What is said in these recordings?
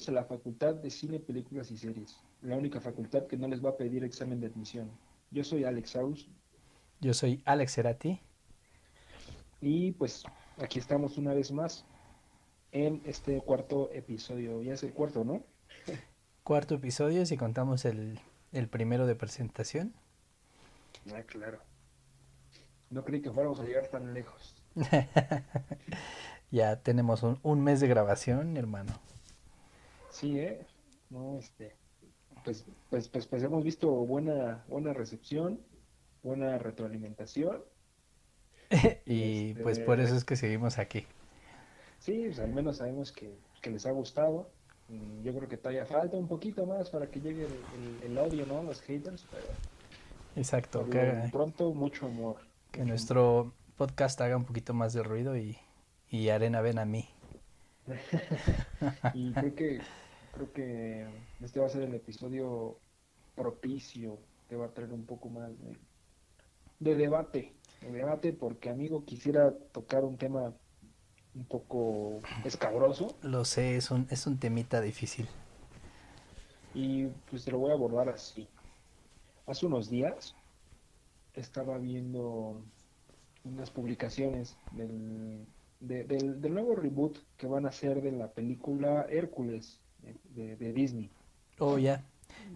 Bienvenidos a la Facultad de Cine, Películas y Series, la única facultad que no les va a pedir examen de admisión. Yo soy Alex Aus Yo soy Alex Cerati. y pues aquí estamos una vez más en este cuarto episodio. Ya es el cuarto, ¿no? Cuarto episodio, si contamos el, el primero de presentación. Ah, claro. No creí que fuéramos a llegar tan lejos. Ya tenemos un, un mes de grabación, hermano. Sí, ¿eh? No, este, pues, pues, pues, pues hemos visto buena, buena recepción, buena retroalimentación. Y Este- pues por eso es que seguimos aquí. Sí, pues al menos sabemos que, que les ha gustado. Y yo creo que todavía falta un poquito más para que llegue el, el- el odio, ¿no? Los haters, pero Exacto, que, pronto mucho amor. que nuestro podcast haga un poquito más de ruido y, y arena ven a mí. Y creo que, creo que este va a ser el episodio propicio que va a traer un poco más de, de debate. De debate, porque amigo, quisiera tocar un tema un poco escabroso Lo sé, es un, es un temita difícil. y pues te lo voy a abordar así. Hace unos días estaba viendo unas publicaciones del, de- del, del nuevo reboot que van a hacer de la película Hércules de, Disney. Oh, ya.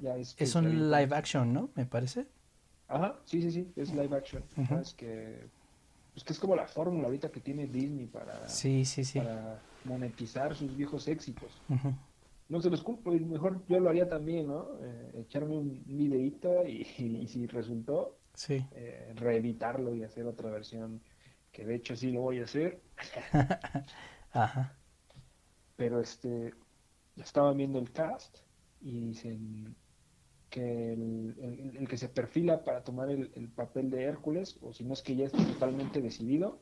Ya es Es un live action, ¿no? Me parece. Ajá, sí, sí, sí, es live action. Sabes que, pues que es como la fórmula ahorita que tiene Disney para, Sí, sí, sí. para monetizar sus viejos éxitos. No se los culpo, y mejor yo lo haría también, ¿no? Eh, echarme un videíto y, y si resultó, Sí. eh, reeditarlo y hacer otra versión, que de hecho sí lo voy a hacer, Ajá. pero este, estaban viendo el cast y dicen que el, el- el que se perfila para tomar el, el papel de Hércules, o si no es que ya está totalmente decidido,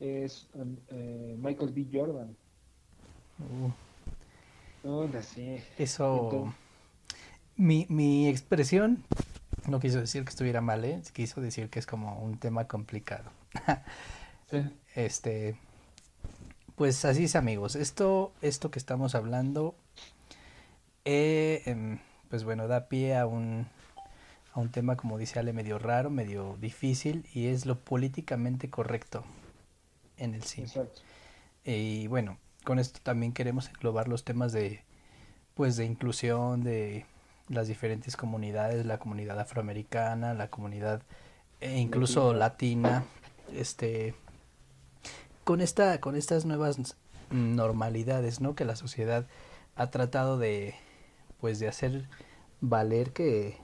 es um, eh, Michael B. Jordan. Uh, sí. Eso. Entonces- Mi, mi expresión no quiso decir que estuviera mal, ¿eh? Quiso decir que es como un tema complicado. Sí. Este, pues así es, amigos. Esto, esto que estamos hablando, eh, em, pues bueno, da pie a un, a un tema, como dice Ale, medio raro, medio difícil, y es lo políticamente correcto en el cine. Exacto. Y bueno, con esto también queremos englobar los temas de, pues, de inclusión de las diferentes comunidades, la comunidad afroamericana, la comunidad e incluso latina, este, con esta, con estas nuevas normalidades, ¿no? Que la sociedad ha tratado de, pues, de hacer valer que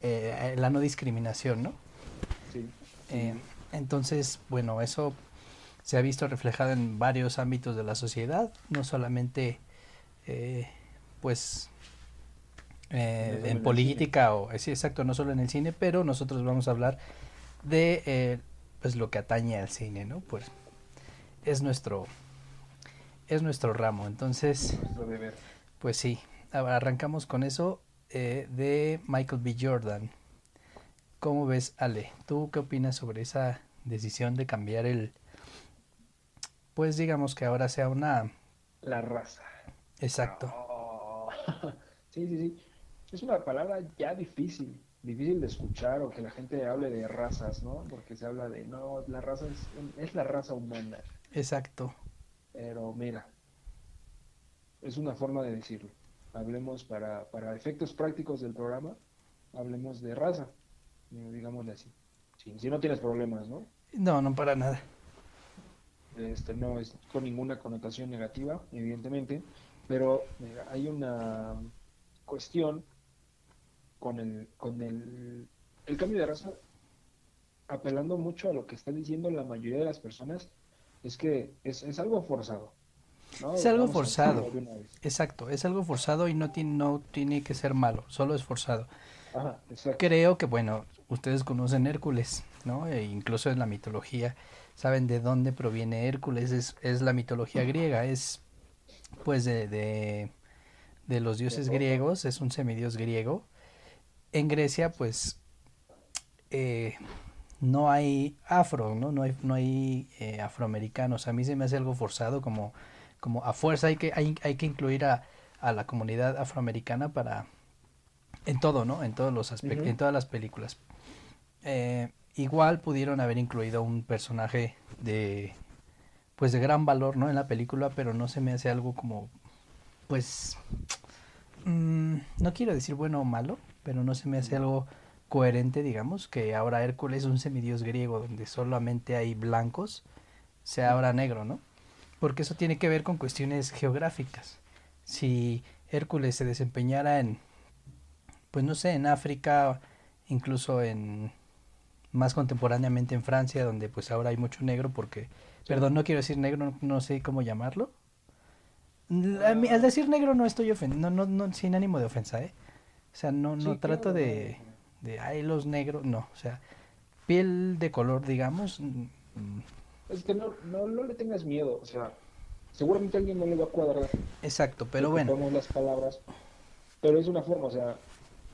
eh, la no discriminación, ¿no? Sí. Eh, entonces, bueno, eso se ha visto reflejado en varios ámbitos de la sociedad, no solamente, eh, pues, eh, en política o, sí, exacto, no solo en el cine, pero nosotros vamos a hablar de, eh, pues, lo que atañe al cine, ¿no? Pues, es nuestro, es nuestro ramo, entonces, Nuestro deber. pues sí, arrancamos con eso eh, de Michael B. Jordan. ¿Cómo ves, Ale? ¿Tú qué opinas sobre esa decisión de cambiar el, pues digamos que ahora sea una, La raza. exacto, Oh. Sí, sí, sí. Es una palabra ya difícil, difícil de escuchar o que la gente hable de razas, ¿no? Porque se habla de, no, la raza es, es la raza humana. exacto, Pero mira, es una forma de decirlo. Hablemos para, para efectos prácticos del programa, hablemos de raza, eh, digámosle así. Si, si no tienes problemas, ¿no? no, no para nada, Este, no es con ninguna connotación negativa, evidentemente, pero hay una cuestión con el, con el, el cambio de raza, apelando mucho a lo que están diciendo la mayoría de las personas, es que es, es algo forzado. ¿No? Es algo Vamos forzado. exacto, es algo forzado y no tiene, no tiene que ser malo, solo es forzado. Ajá. Creo que, bueno, ustedes conocen Hércules, ¿no? E incluso en la mitología, saben de dónde proviene Hércules, es, es la mitología griega, es pues de, de, de los dioses griegos, es un semidios griego. En Grecia, pues, eh, no hay afro, ¿no? No hay, no hay eh, afroamericanos. A mí se me hace algo forzado como, como a fuerza hay que, hay, hay que incluir a, a la comunidad afroamericana para en todo, ¿no? En todos los aspectos, en todas las películas. Eh, igual pudieron haber incluido un personaje de pues de gran valor, ¿no? En la película, pero no se me hace algo como pues mm, no quiero decir bueno o malo, pero no se me hace algo coherente, digamos, que ahora Hércules es un semidios griego donde solamente hay blancos, sea ahora negro, ¿no? Porque eso tiene que ver con cuestiones geográficas. Si Hércules se desempeñara en pues no sé, en África, incluso en más contemporáneamente en Francia, donde pues ahora hay mucho negro porque, perdón, no quiero decir negro, no, sé cómo llamarlo. al decir negro no estoy ofendiendo, no, no, sin ánimo de ofensa, ¿eh? O sea, no, no trato de, de, ay, los negros, no, o sea, piel de color, digamos. Es que no, no, no le tengas miedo, o sea, seguramente a alguien no le va a cuadrar. Exacto, pero bueno. las palabras, pero es una forma, o sea,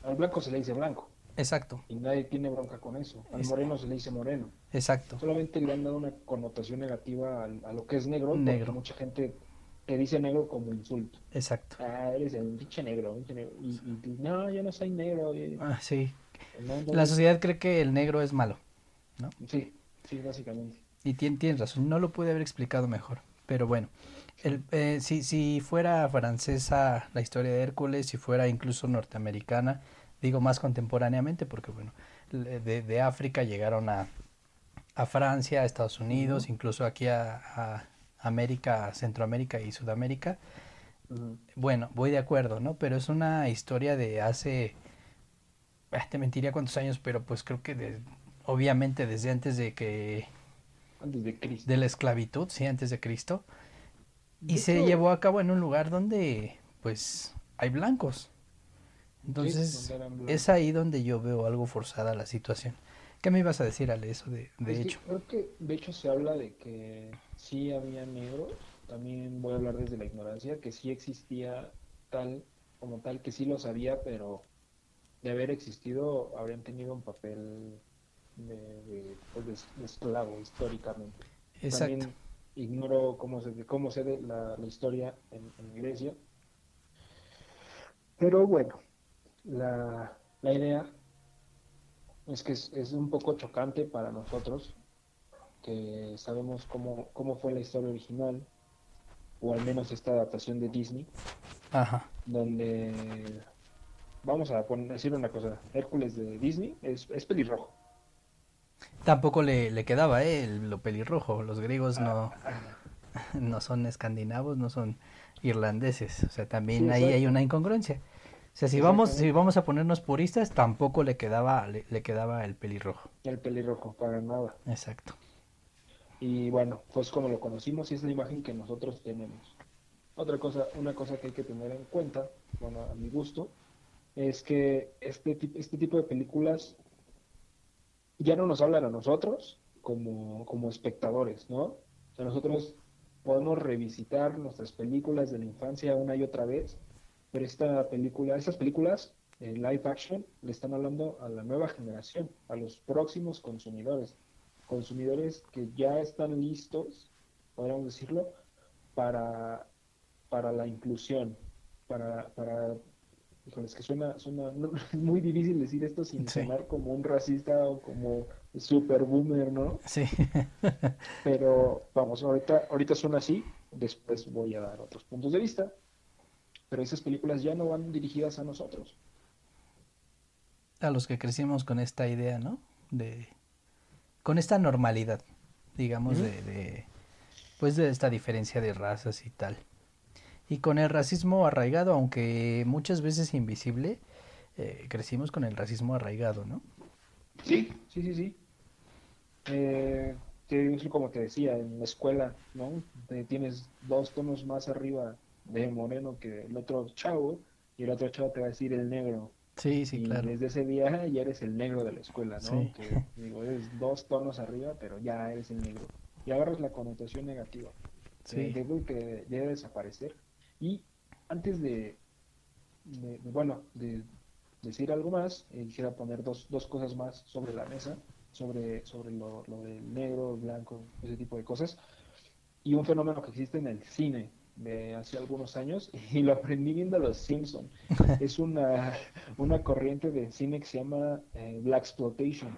al blanco se le dice blanco. Exacto. Y nadie tiene bronca con eso. Al moreno se le dice moreno. Exacto. Solamente le han dado una connotación negativa a, lo que es negro. Negro. Mucha gente te dice negro como insulto. Exacto. Ah, eres el pinche negro. Y, no, yo no soy negro. Ah, sí. La sociedad cree que el negro es malo, ¿no? Sí, sí, básicamente. Y tienes razón, no lo pude haber explicado mejor. Pero bueno, el, eh, si, si fuera francesa la historia de Hércules, si fuera incluso norteamericana, digo más contemporáneamente, porque bueno, de, de África llegaron a, a, Francia, a Estados Unidos, incluso aquí a, a, América, Centroamérica y Sudamérica. Bueno, voy de acuerdo, ¿no? Pero es una historia de hace, ah, te mentiría cuántos años, pero pues creo que de, obviamente desde antes de que... Antes de Cristo. De la esclavitud, sí, antes de Cristo. Y se llevó a cabo en un lugar donde, pues, hay blancos. Entonces, es ahí donde yo veo algo forzada la situación. ¿Qué me ibas a decir, Ale, eso de, de hecho? creo que de hecho se habla de que sí había negros, también voy a hablar desde la ignorancia, que sí existía tal como tal, que sí lo sabía, pero de haber existido habrían tenido un papel de, pues, esclavo históricamente. Exacto ignoro cómo se, cómo se ve la, historia en, Grecia. Pero bueno, la, idea es que es, un poco chocante para nosotros, que sabemos cómo, cómo fue la historia original, o al menos esta adaptación de Disney, donde, vamos a poner, decir una cosa, Hércules de Disney es, es pelirrojo. Tampoco le, le quedaba, ¿eh? lo pelirrojo. Los griegos no, no son escandinavos, no son irlandeses. O sea, también ahí hay una incongruencia. O sea, si vamos, si vamos a ponernos puristas, tampoco le quedaba, le, quedaba el pelirrojo. El pelirrojo, para nada. Exacto. Y bueno, pues como lo conocimos y es la imagen que nosotros tenemos. Otra cosa, una cosa que hay que tener en cuenta, bueno, a mi gusto, es que este, este tipo de películas ya no nos hablan a nosotros como, como espectadores, ¿no? O sea, nosotros podemos revisitar nuestras películas de la infancia una y otra vez, pero esta película, estas películas en live action le están hablando a la nueva generación, a los próximos consumidores, consumidores que ya están listos, podríamos decirlo, para, para la inclusión, para, para es que suena, suena muy difícil decir esto sin sonar como un racista o como super boomer, ¿no? Sí. Pero vamos, ahorita, ahorita suena así, después voy a dar otros puntos de vista, pero esas películas ya no van dirigidas a nosotros. A los que crecimos con esta idea, ¿no? De, con esta normalidad, digamos, de, de, pues de esta diferencia de razas y tal y con el racismo arraigado, aunque muchas veces invisible, eh, crecimos con el racismo arraigado, ¿no? Sí, sí, sí, sí. Eh, como te decía, en la escuela, ¿no? tienes dos tonos más arriba de moreno que el otro chavo, y el otro chavo te va a decir el negro. Sí, sí, y claro. Desde ese día ya eres el negro de la escuela, ¿no? Que, digo, eres dos tonos arriba, pero ya eres el negro. Y agarras la connotación negativa. Sí. Eh, que debe desaparecer. Y antes de, bueno, de decir algo más, eh, quisiera poner dos, dos cosas más sobre la mesa, sobre, sobre lo, lo del negro, blanco, ese tipo de cosas, y un fenómeno que existe en el cine, de hace algunos años y lo aprendí viendo Los Simpson. es una, una corriente de cine que se llama eh, Black Exploitation,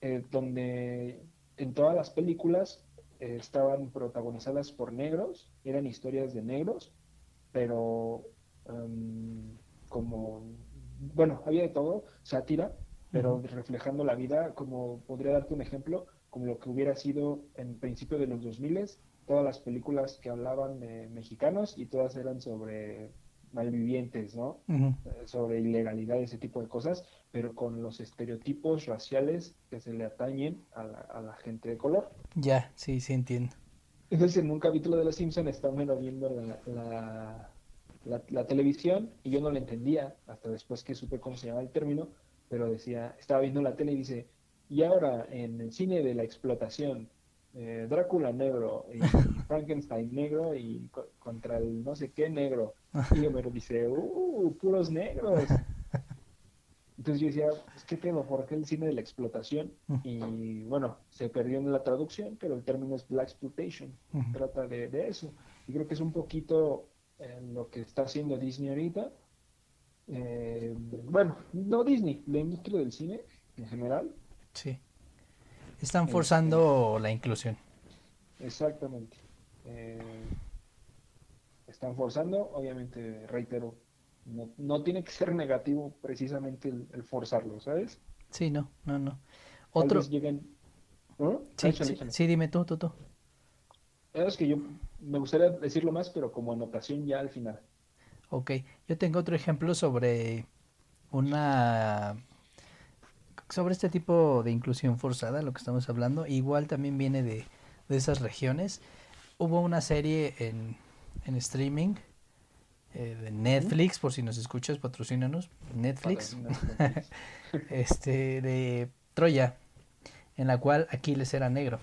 eh, donde en todas las películas eh, estaban protagonizadas por negros, eran historias de negros, pero em, como, bueno, había de todo, sátira, pero reflejando la vida, como podría darte un ejemplo, como lo que hubiera sido en principio de los 2000, todas las películas que hablaban de mexicanos y todas eran sobre malvivientes, ¿no? Eh, Sobre ilegalidad, ese tipo de cosas, pero con los estereotipos raciales que se le atañen a la, a la gente de color. Ya, sí, sí entiendo. Entonces, en un capítulo de Los Simpson está Homero viendo la, la, la- la televisión y yo no lo entendía hasta después que supe cómo se llamaba el término, pero decía, estaba viendo la tele y dice, y ahora en el cine de la explotación, eh, Drácula negro y Frankenstein negro y co- contra el no sé qué negro. Y Homero dice, ¡uh, puros negros! Entonces yo decía, pues, ¿qué pedo? ¿Por qué el cine de la explotación? Y bueno, se perdió en la traducción, pero el término es Black Exploitation. Trata de, de eso. Y creo que es un poquito eh, lo que está haciendo Disney ahorita. Eh, bueno, no Disney, la industria del cine en general. Sí. Están Este- forzando la inclusión. Exactamente. Eh, están forzando, obviamente, reitero, no, no tiene que ser negativo precisamente el, el forzarlo, ¿sabes? Sí, no, no, no. Otro, lleguen... ¿No? sí, Échale, sí, échale. sí, dime tú, tú, tú. Es que yo me gustaría decirlo más, pero como anotación ya al final. Ok, yo tengo otro ejemplo sobre una sobre este tipo de inclusión forzada, lo que estamos hablando, igual también viene de, de esas regiones. Hubo una serie en, en streaming eh, de Netflix, por si nos escuchas, patrocínanos, Netflix, Patrocina, este, de Troya, en la cual Aquiles era negro.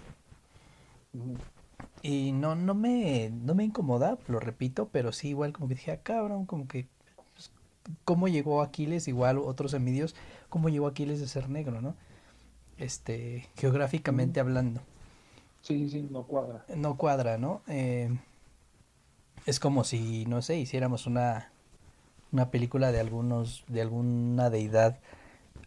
Y no, no me, no me incomoda, lo repito, pero sí igual como que dije, ah, cabrón, como que cómo llegó Aquiles, igual otros envidios, cómo llegó Aquiles de ser negro, ¿no? Este, geográficamente hablando. Sí, sí, no cuadra. No cuadra, ¿no? Eh, es como si, no sé, hiciéramos una, una película de algunos, de alguna deidad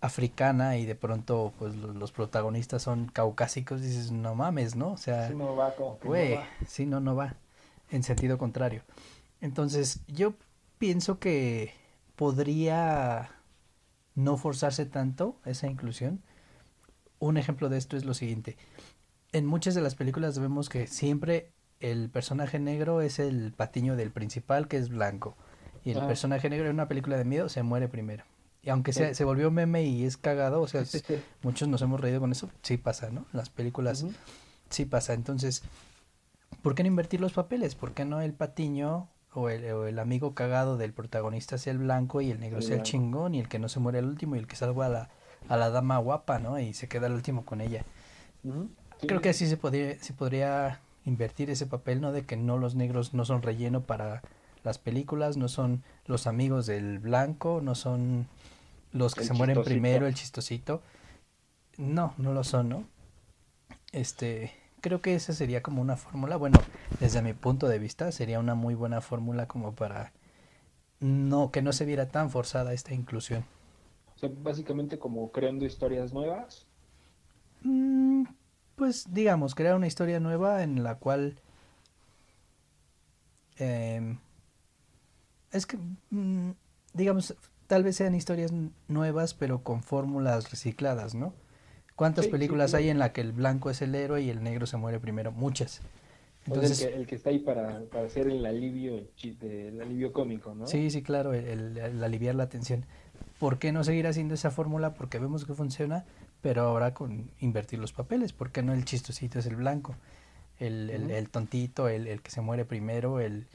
africana y de pronto pues lo- los protagonistas son caucásicos, dices, no mames, ¿no? O sea, Sí, no va como no Güey, va. sí, no, no va. En sentido contrario. Entonces, yo pienso que podría no forzarse tanto esa inclusión. Un ejemplo de esto es lo siguiente. En muchas de las películas vemos que siempre el personaje negro es el patiño del principal, que es blanco. Y el Ah. personaje negro en una película de miedo se muere primero. Y aunque Sí. se volvió meme y es cagado, o sea, muchos nos hemos reído con eso, sí pasa, ¿no? Las películas. Sí pasa, entonces, ¿por qué no invertir los papeles? ¿Por qué no el patiño o el, o el amigo cagado del protagonista sea el blanco y el negro El sea el chingón y el que no se muere el último y el que salva a la, a la dama guapa, ¿no? Y se queda el último con ella. Sí, Creo que así se podría, se podría invertir ese papel, ¿no? De que no los negros no son relleno para las películas, no son los amigos del blanco, no son los que El se mueren chistosito. primero, el chistosito. No, no lo son, ¿no? Este, creo que esa sería como una fórmula, bueno, desde mi punto de vista sería una muy buena fórmula como para no que no se viera tan forzada esta inclusión. O sea, básicamente como creando historias nuevas. Mm, pues digamos, crear una historia nueva en la cual em, es que mm, digamos tal vez sean historias nuevas pero con fórmulas recicladas, ¿no? ¿Cuántas Sí, películas hay en la que el blanco es el héroe y el negro se muere primero? Muchas. Entonces, el, que, el que está ahí para, para hacer el alivio, el alivio cómico, ¿no? Sí, sí, claro, el, aliviar la tensión. ¿Por qué no seguir haciendo esa fórmula? Porque vemos que funciona, pero ahora con invertir los papeles. ¿Por qué no el chistosito es el blanco? El, Ujú. el tontito, el, el que se muere primero, el,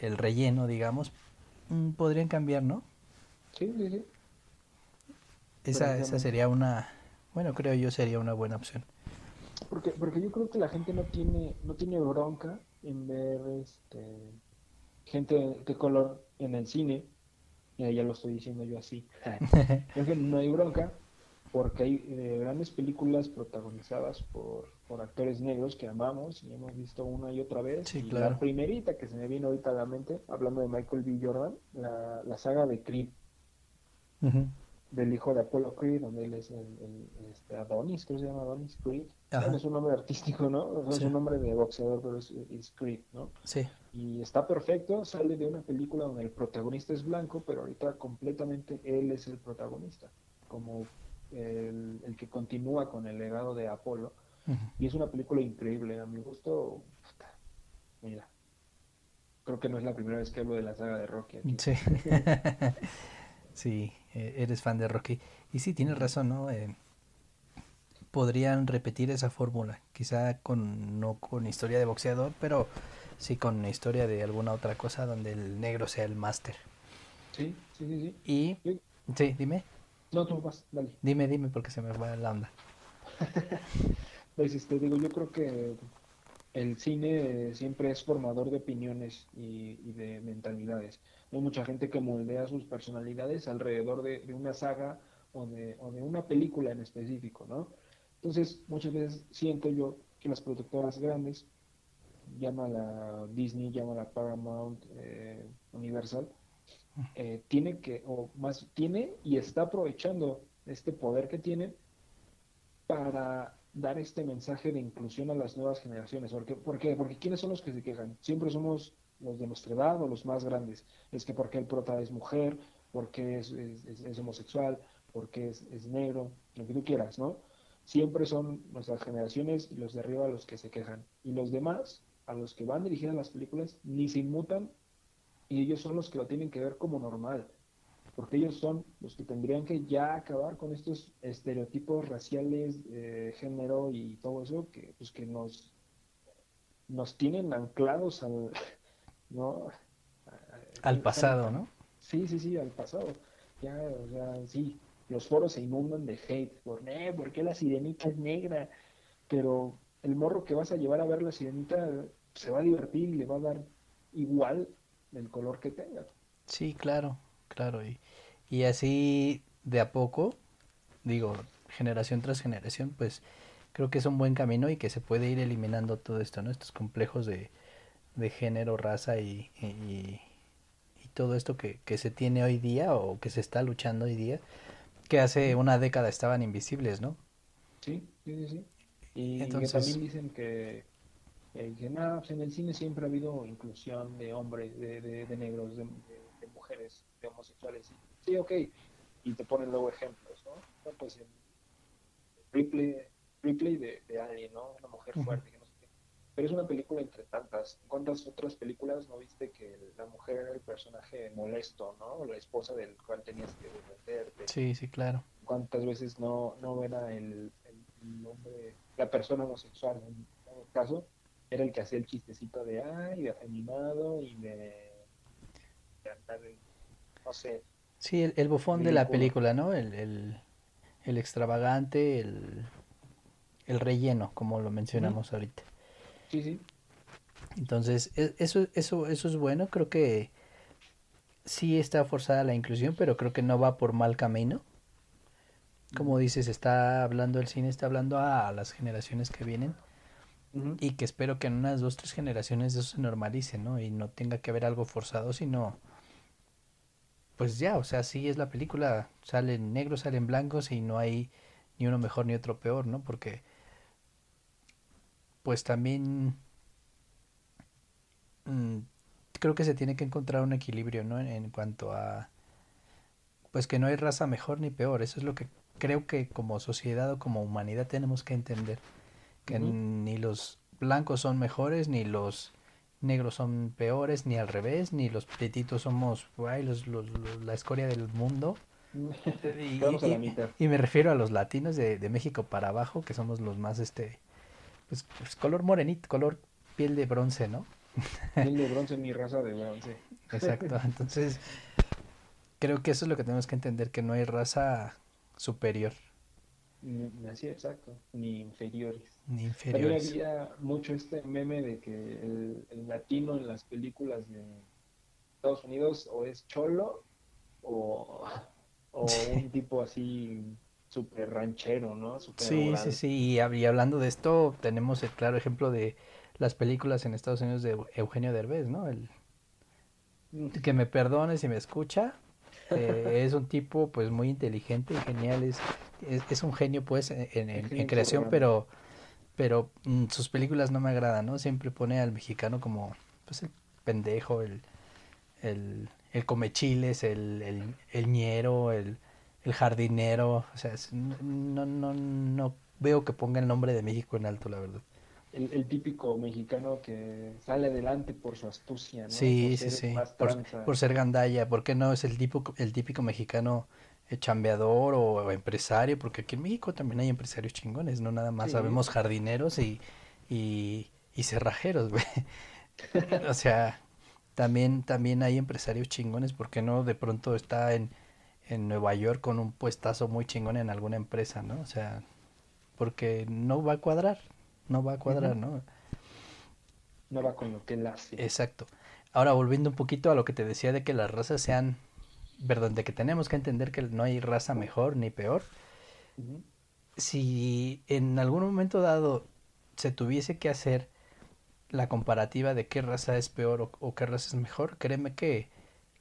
el relleno, digamos. Mm, Podrían cambiar, ¿no? Sí, sí, sí. Esa, esa sería una, bueno, creo yo sería una buena opción. Porque, porque yo creo que la gente no tiene, no tiene bronca en ver este gente de color en el cine. Ya, ya lo estoy diciendo yo así. Creo que no hay bronca porque hay eh, grandes películas protagonizadas por, por actores negros que amamos y hemos visto una y otra vez. Sí, y claro. La primerita que se me vino ahorita a la mente, hablando de Michael B. Jordan, la, la saga de Creed, Ujú. Del hijo de Apollo Creed, donde él es el, el- este, Adonis, creo que se llama Adonis Creed. Bueno, es un nombre artístico, ¿no? O sea, Sí. Es un nombre de boxeador, pero es, es Creed, ¿no? Sí, Y está perfecto, sale de una película donde el protagonista es blanco, pero ahorita completamente él es el protagonista, como el, el que continúa con el legado de Apolo. Y es una película increíble, a mi gusto, mira, creo que no es la primera vez que hablo de la saga de Rocky aquí. Sí. Sí, eh, eres fan de Rocky. Y sí, tienes razón, ¿no? Eh, podrían repetir esa fórmula, quizá con no con historia de boxeador, pero sí con historia de alguna otra cosa donde el negro sea el máster. Sí, sí, sí, sí. Y Sí. sí, dime, No, tú vas, dale. dime, dime porque se me va la onda. Pues este, digo, yo creo que el cine siempre es formador de opiniones y, de mentalidades. Hay mucha gente que moldea sus personalidades alrededor de, una saga o de, o de una película en específico, ¿no? Entonces, muchas veces siento yo que las productoras grandes, llámala Disney, llámala Paramount, eh, Universal, eh, tiene que, o más, tiene y está aprovechando este poder que tiene para dar este mensaje de inclusión a las nuevas generaciones. ¿Por qué? ¿Por qué? Porque ¿quiénes son los que se quejan? Siempre somos los de nuestra edad o los más grandes. Es que porque el prota es mujer, porque es, es- es- es homosexual, porque es, es negro, lo que tú quieras, ¿no? Siempre son nuestras generaciones y los de arriba los que se quejan. Y los demás, a los que van dirigidas las películas, ni se inmutan y ellos son los que lo tienen que ver como normal porque ellos son los que tendrían que ya acabar con estos estereotipos raciales, de género y todo eso que pues que nos nos tienen anclados al no Al pasado, ¿no? Sí, sí, sí, al pasado. Ya, o sea, sí, los foros se inundan de hate por, eh, ¿por qué la sirenita es negra? Pero el morro que vas a llevar a ver la sirenita se va a divertir y le va a dar igual el color que tenga. Sí, claro, claro. Y, y así de a poco, digo, generación tras generación, pues creo que es un buen camino y que se puede ir eliminando todo esto, ¿no? Estos complejos de, de género, raza y, y, y todo esto que, que se tiene hoy día o que se está luchando hoy día, que hace una década estaban invisibles, ¿no? Sí, sí, sí. Y que Entonces- también dicen que, eh, que nada, pues en el cine siempre ha habido inclusión de hombres, de, de, de negros, de, de- de mujeres, de homosexuales. Sí, ok. Y te ponen luego ejemplos, ¿no? Pues en Ripley, Ripley de, de Alien, ¿no? Una mujer fuerte, que no sé qué. Pero es una película entre tantas. ¿Cuántas otras películas no viste que la mujer era el personaje molesto, ¿no? La esposa del cual tenías que defenderte Sí, sí, claro. cuántas veces no, no era el, el- el hombre, la persona homosexual en todo caso, era el que hacía el chistecito de ay, de afeminado y de, de andar, no sé, Sí, el, el bufón de la película, ¿no? El, el, el extravagante, el, el relleno, como lo mencionamos ahorita. sí, sí, Entonces, e- eso, eso, eso es bueno, creo que sí está forzada la inclusión, pero creo que no va por mal camino. Como dices, está hablando el cine, está hablando a las generaciones que vienen y que espero que en unas dos, tres generaciones eso se normalice, ¿no? Y no tenga que haber algo forzado, sino pues ya, o sea, sí es la película, salen negros, salen blancos y no hay ni uno mejor ni otro peor, ¿no? Porque pues también mm, creo que se tiene que encontrar un equilibrio, ¿no? En, en cuanto a pues que no hay raza mejor ni peor, eso es lo que creo que como sociedad o como humanidad tenemos que entender, que ni los blancos son mejores, ni los negros son peores, ni al revés, ni los prietitos somos ay, los, los- los- la escoria del mundo. Y, me refiero a los latinos de, de México para abajo, que somos los más, este, pues, pues, color morenito, color piel de bronce, ¿no? Piel de bronce, mi raza de bronce. Exacto. Entonces, creo que eso es lo que tenemos que entender, que no hay raza superior Así, exacto, ni inferiores. También había mucho este meme de que el, el latino en las películas de Estados Unidos o es cholo o, o Sí. un tipo así súper ranchero, ¿no? Súper Sí, sí, sí. Y, y hablando de esto, tenemos el claro ejemplo de las películas en Estados Unidos de Eugenio Derbez, ¿no? El que me perdone si me escucha. eh, es un tipo pues muy inteligente y genial. Es, es, es un genio pues en, creación, pero, pero mm, sus películas no me agradan, ¿no? Siempre pone al mexicano como pues el pendejo, el, el, el comechiles, el, el, el ñero, el, el jardinero. O sea, es- no, no, no veo que ponga el nombre de México en alto, la verdad. El, el típico mexicano que sale adelante por su astucia, ¿no? Por Sí, sí, sí. Por, por ser gandalla, ¿por qué no es el tipo, el típico mexicano chambeador o, empresario? Porque aquí en México también hay empresarios chingones, no nada más Sí, sabemos jardineros y, y, y cerrajeros, güey. O sea, también, también hay empresarios chingones, ¿por qué no de pronto está en, en Nueva York con un puestazo muy chingón en alguna empresa, ¿no? O sea, porque no va a cuadrar, no va a cuadrar. ¿no? No va con lo que él hace. Exacto. Ahora, volviendo un poquito a lo que te decía de que las razas sean, perdón, de que tenemos que entender que no hay raza mejor ni peor. Si en algún momento dado se tuviese que hacer la comparativa de qué raza es peor o, o qué raza es mejor, créeme que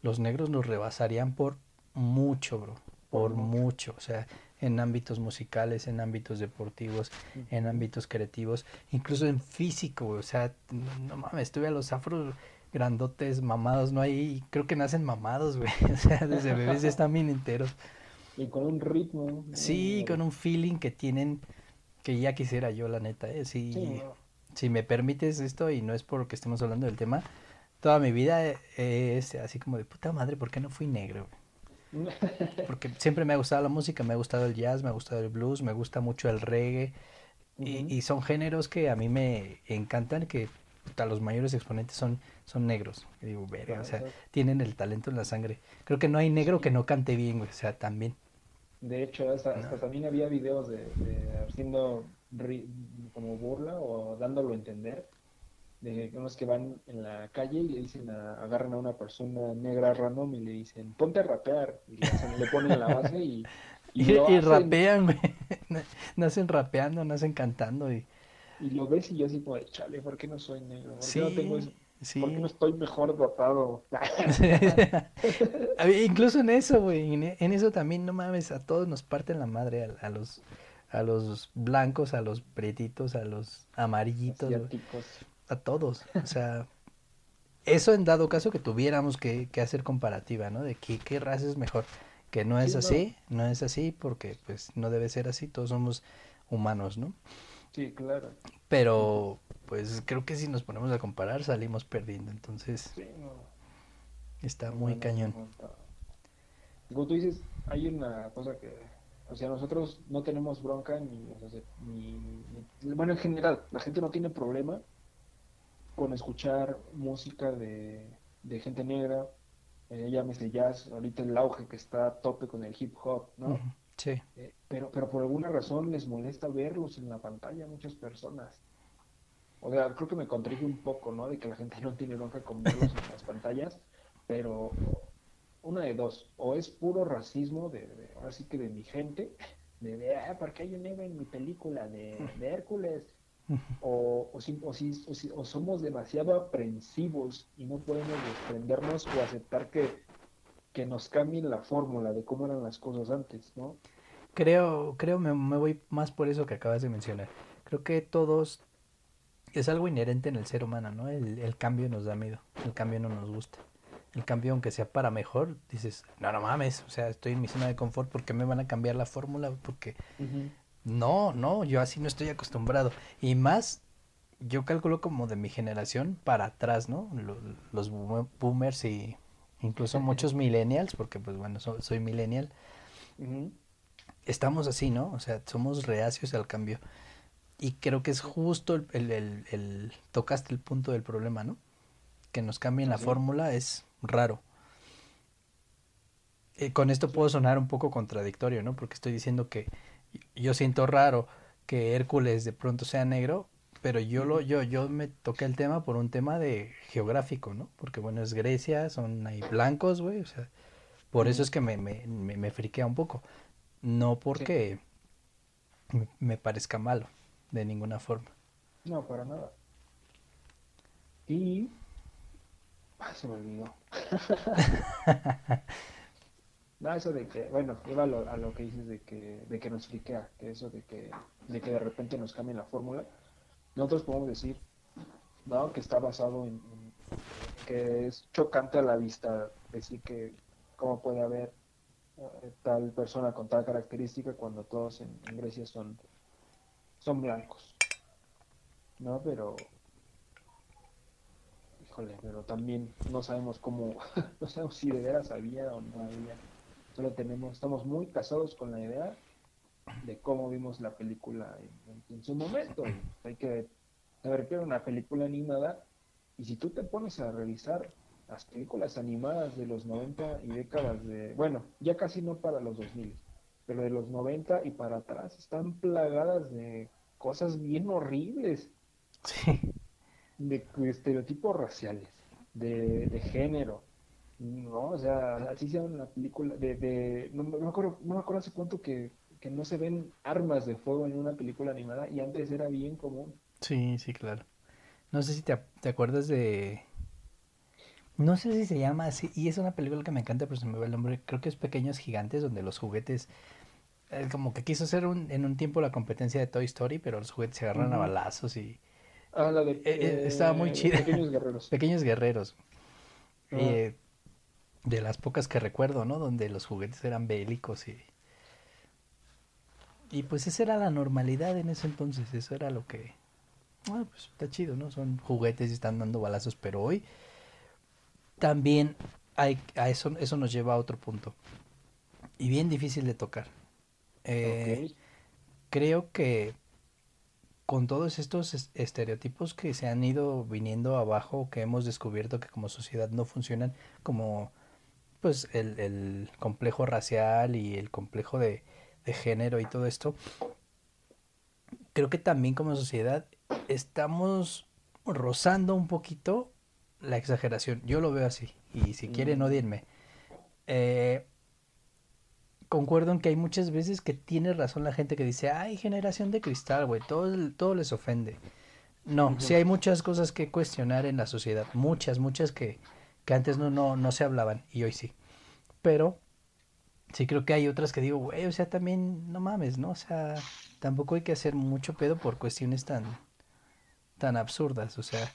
los negros nos rebasarían por mucho, bro, Por por mucho. mucho. O sea, en ámbitos musicales, en ámbitos deportivos, en ámbitos creativos, incluso en físico, O sea, no, no mames, tuve a los afros grandotes, mamados, no hay, creo que nacen mamados, güey. O sea, desde bebés ya están bien enteros. Y con un ritmo, Sí, con un feeling que tienen que ya quisiera yo, la neta, ¿eh? Sí, Si, me permites esto, y no es porque estemos hablando del tema, toda mi vida es así como de puta madre, ¿por qué no fui negro? Porque siempre me ha gustado la música, me ha gustado el jazz, me ha gustado el blues, me gusta mucho el reggae, y son géneros que a mí me encantan, que puta, los mayores exponentes son, son negros. Y digo, verga, o sea, tienen el talento en la sangre. Creo que no hay negro que no cante bien, güey, o sea, también. De hecho, hasta, No. hasta también había videos de, de haciendo ri- como burla o dándolo a entender de unos que van en la calle y le dicen a, agarran a una persona negra random y le dicen ponte a rapear y le, hacen- le ponen la base y, y rapean, güey. Nacen rapeando, nacen cantando y... y lo ves y yo así como de chale, ¿por qué no soy negro? ¿Por qué no tengo Sí, eso? ¿Por qué no sí. estoy mejor dotado? Incluso en eso, güey, en, e- en eso también, no mames, a todos nos parten la madre, a, a los, a los blancos, a los prietitos, a los amarillitos, Asiáticos. a todos. O sea, eso en dado caso que tuviéramos que, que hacer comparativa, ¿no? De que, qué raza es mejor. Que no es Sí, no. así, no es así, porque pues no debe ser así, todos somos humanos, ¿no? Sí, claro. Pero pues creo que si nos ponemos a comparar salimos perdiendo, entonces Sí, no. está No, muy no, cañón. Como tú dices, hay una cosa que, o sea, nosotros no tenemos bronca ni, o sea, ni, ni- bueno, en general, la gente no tiene problema con escuchar música de, de gente negra, eh, llámese jazz, ahorita el auge que está a tope con el hip hop, ¿no? Sí. Eh, pero, pero por alguna razón les molesta verlos en la pantalla a muchas personas. O sea, creo que me contradije un poco, ¿no? De que la gente no tiene bronca con verlos en las pantallas, pero una de dos, o es puro racismo de, de- ahora sí que de mi gente, de, de ah, ¿por qué hay un negro en mi película de, de Hércules? O, o, si- o, si- o si- o somos demasiado aprensivos y no podemos desprendernos o aceptar que, que nos cambien la fórmula de cómo eran las cosas antes, ¿no? Creo, creo me, me voy más por eso que acabas de mencionar. Creo que todos es algo inherente en el ser humano, ¿no? El, el cambio nos da miedo, el cambio no nos gusta. El cambio, aunque sea para mejor, dices, no, no mames, o sea, estoy en mi zona de confort, ¿por qué me van a cambiar la fórmula? Porque no, no, yo así no estoy acostumbrado. Y más, yo calculo como de mi generación para atrás, ¿no? Lo- Los boom- boomers y incluso muchos millennials, porque pues bueno, so- soy millennial, Ujú. Estamos así, ¿no? O sea, somos reacios al cambio. Y creo que es justo el, el- el- el- tocaste el punto del problema, ¿no? Que nos cambien la Sí. fórmula es raro. Eh, con esto puedo sonar un poco contradictorio, ¿no? Porque estoy diciendo que yo siento raro que Hércules de pronto sea negro, pero yo lo, yo, yo me toqué el tema por un tema de geográfico, ¿no? Porque bueno, es Grecia, son ahí blancos, güey, o sea, por eso es que me, me, me, me friquea un poco. No porque me, me parezca malo, de ninguna forma. No, para nada. Y... Ay, se me olvidó. No, eso de que, bueno, iba a lo, a lo que dices de que, de que nos friquea, que eso de que, de que de repente nos cambien la fórmula. Nosotros podemos decir, ¿no? Que está basado en, en- que es chocante a la vista decir que cómo puede haber tal persona con tal característica cuando todos en, en Grecia son, son blancos, ¿no? Pero, híjole, pero también no sabemos cómo, no sabemos si de veras había o no había. Solo tenemos, estamos muy casados con la idea de cómo vimos la película en, en- en su momento. Hay que saber que era una película animada y si tú te pones a revisar las películas animadas de los 90 y décadas de, bueno, ya casi no para los 2000, pero de los 90 y para atrás están plagadas de cosas bien horribles, Sí, de, de estereotipos raciales, de, de género, ¿no? O sea, así sea una película de, de no, me no me acuerdo, no me acuerdo hace cuánto que, que no se ven armas de fuego en una película animada y antes era bien común. sí, sí, claro. No sé si te, te acuerdas de... No sé si se llama así, y es una película que me encanta, pero se me va el nombre. Creo que es Pequeños Gigantes, donde los juguetes... eh, como que quiso hacer un, en un tiempo la competencia de Toy Story, pero los juguetes se agarran a balazos y... Ah, la de Eh, eh, estaba muy chida. Pequeños Guerreros. Pequeños Guerreros. Ah. De las pocas que recuerdo, ¿no? Donde los juguetes eran bélicos y... Y pues esa era la normalidad en ese entonces, eso era lo que... Ah, pues está chido, ¿no? Son juguetes y están dando balazos, pero hoy también hay, a eso, eso nos lleva a otro punto. Y bien difícil de tocar. Eh, creo que con todos estos es- estereotipos que se han ido viniendo abajo, que hemos descubierto que como sociedad no funcionan, como pues el, el complejo racial y el complejo de, de género y todo esto, creo que también como sociedad estamos rozando un poquito la exageración. Yo lo veo así, y si quieren, Mm. odienme. Eh, concuerdo en que hay muchas veces que tiene razón la gente que dice, ay, generación de cristal, güey, todo, todo les ofende. No, sí hay muchas cosas que cuestionar en la sociedad, muchas, muchas que, que antes no, no, no se hablaban y hoy sí. Pero sí creo que hay otras que digo, güey, o sea, también no mames, ¿no? O sea, tampoco hay que hacer mucho pedo por cuestiones tan, tan absurdas. O sea,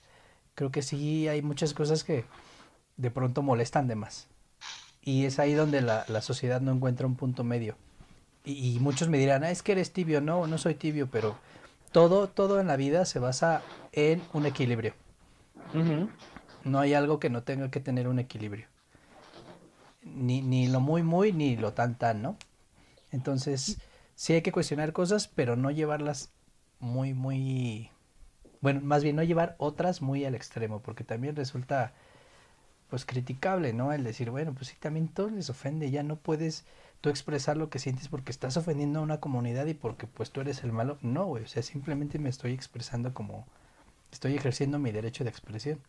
creo que sí hay muchas cosas que de pronto molestan de más. Y es ahí donde la, la sociedad no encuentra un punto medio. Y, y muchos me dirán, ah, es que eres tibio. No, no soy tibio, pero todo, todo en la vida se basa en un equilibrio. No hay algo que no tenga que tener un equilibrio. Ni, ni lo muy, muy, ni lo tan, tan, ¿no? Entonces, sí hay que cuestionar cosas, pero no llevarlas muy, muy... Bueno, más bien no llevar otras muy al extremo, porque también resulta, pues, criticable, ¿no? El decir, bueno, pues sí, también todo les ofende, ya no puedes tú expresar lo que sientes porque estás ofendiendo a una comunidad y porque, pues, tú eres el malo. No, güey, o sea, simplemente me estoy expresando como... Estoy ejerciendo mi derecho de expresión.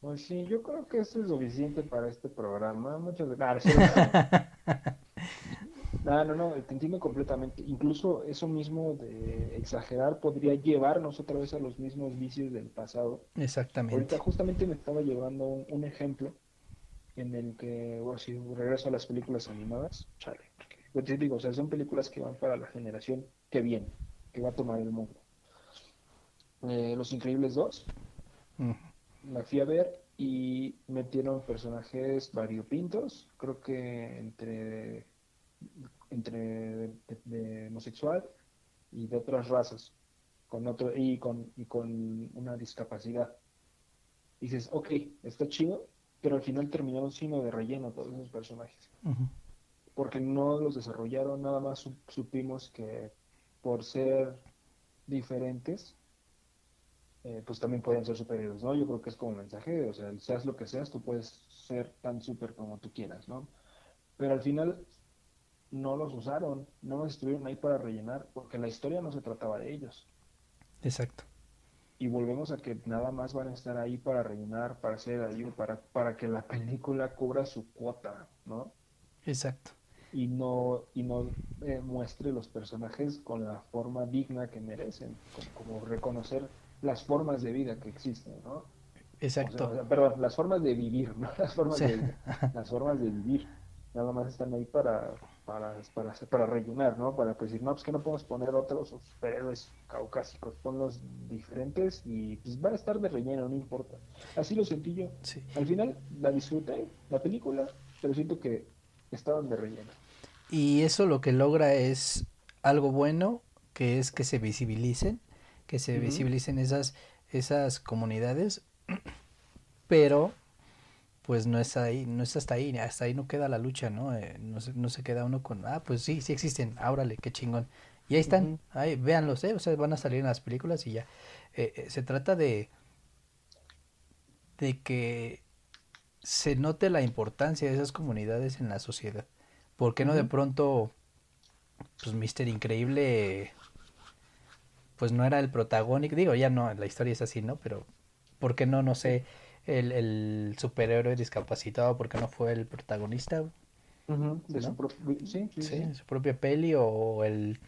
Pues sí, yo creo que eso es suficiente para este programa. Muchas gracias. No, no, no, te entiendo completamente. Incluso eso mismo de exagerar podría llevarnos otra vez a los mismos vicios del pasado. Exactamente. Ahorita justamente me estaba llevando un, un ejemplo en el que, bueno, si regreso a las películas animadas, chale, pues, te digo, o sea, son películas que van para la generación que viene, que va a tomar el mundo. Eh, Los Increíbles 2, Ujú. la fui a ver y metieron personajes variopintos, creo que entre, entre de, homosexual y de otras razas, con otro, y con, y con una discapacidad. Dices, ok, está chido, pero al final terminaron siendo de relleno todos esos personajes, porque no los desarrollaron, nada más su- supimos que por ser diferentes, eh, pues también pueden ser superiores, ¿no? Yo creo que es como mensaje, o sea, seas lo que seas, tú puedes ser tan súper como tú quieras, ¿no? Pero al final no los usaron, no los estuvieron ahí para rellenar, porque la historia no se trataba de ellos. Exacto. Y volvemos a que nada más van a estar ahí para rellenar, para hacer ayuda, para, para que la película cubra su cuota, ¿no? Exacto. y no, y no eh, muestre los personajes con la forma digna que merecen, como, reconocer las formas de vida que existen, ¿no? Exacto. perdón, las formas de vivir, ¿no? Las formas, de, las formas de vivir. Nada más están ahí para, para, para, para rellenar, ¿no? Para decir, no, pues que no podemos poner otros superhéroes caucásicos, ponlos diferentes y pues van a estar de relleno, no importa. Así lo sentí yo. Al final la disfruté, la película, pero siento que estaban de relleno. Y eso lo que logra es algo bueno, que es que se visibilicen, que se visibilicen esas, esas comunidades, pero pues no es ahí, no es hasta ahí, hasta ahí no queda la lucha, ¿no? Eh, no, se, no se queda uno con, ah, pues sí, sí existen, ábrale, qué chingón. Y ahí están, ahí, véanlos, ¿eh? O sea, van a salir en las películas y ya. Eh, eh, se trata de, de que se note la importancia de esas comunidades en la sociedad. ¿Por qué no de pronto, pues Mister Increíble, pues no era el protagónico? Digo, ya no, la historia es así, ¿no? Pero, ¿por qué no, no sé, el, el superhéroe discapacitado, por qué no fue el protagonista? de su, sí, sí, su propia peli o el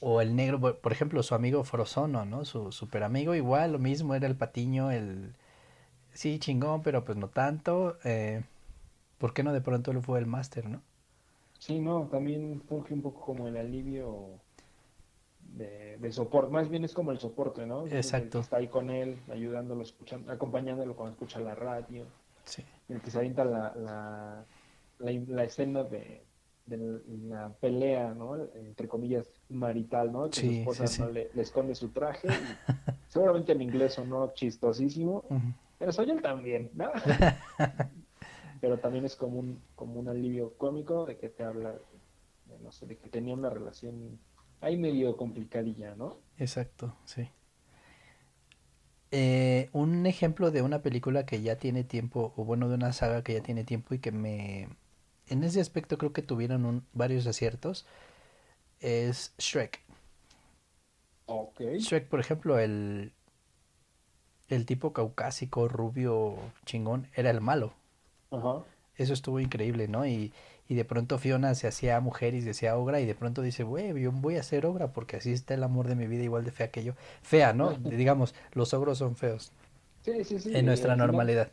o el negro, por ejemplo, su amigo Frozono, ¿no? Su super amigo, igual, lo mismo, era el patiño, el, sí, chingón, pero pues no tanto. Eh, ¿Por qué no de pronto lo fue el máster, no? Sí, no, también funge un poco como el alivio de, soporte, más bien es como el soporte, ¿no? Exacto. está ahí con él, ayudándolo, escuchando, acompañándolo cuando escucha la radio. Sí. El que se avienta la, la, la, escena de, la pelea, ¿no? Entre comillas, marital, ¿no? Que su esposa ¿no? le, esconde su traje. seguramente en inglés o no chistosísimo. Pero soy él también, ¿no? Pero también es como un, como un alivio cómico de que te habla, de, no sé, de que tenía una relación ahí medio complicadilla, ¿no? Exacto, sí. Eh, un ejemplo de una película que ya tiene tiempo, o bueno, de una saga que ya tiene tiempo y que me... En ese aspecto creo que tuvieron un, varios aciertos, es Shrek. Ok. Shrek, por ejemplo, el, el tipo caucásico, rubio, chingón, era el malo. Ajá. Eso estuvo increíble, ¿no? Y, y de pronto Fiona se hacía mujer y se hacía obra y de pronto dice, güey, yo voy a hacer obra porque así está el amor de mi vida igual de fea que yo. Fea, ¿no? Digamos, los ogros son feos. Sí, sí, sí. En nuestra normalidad.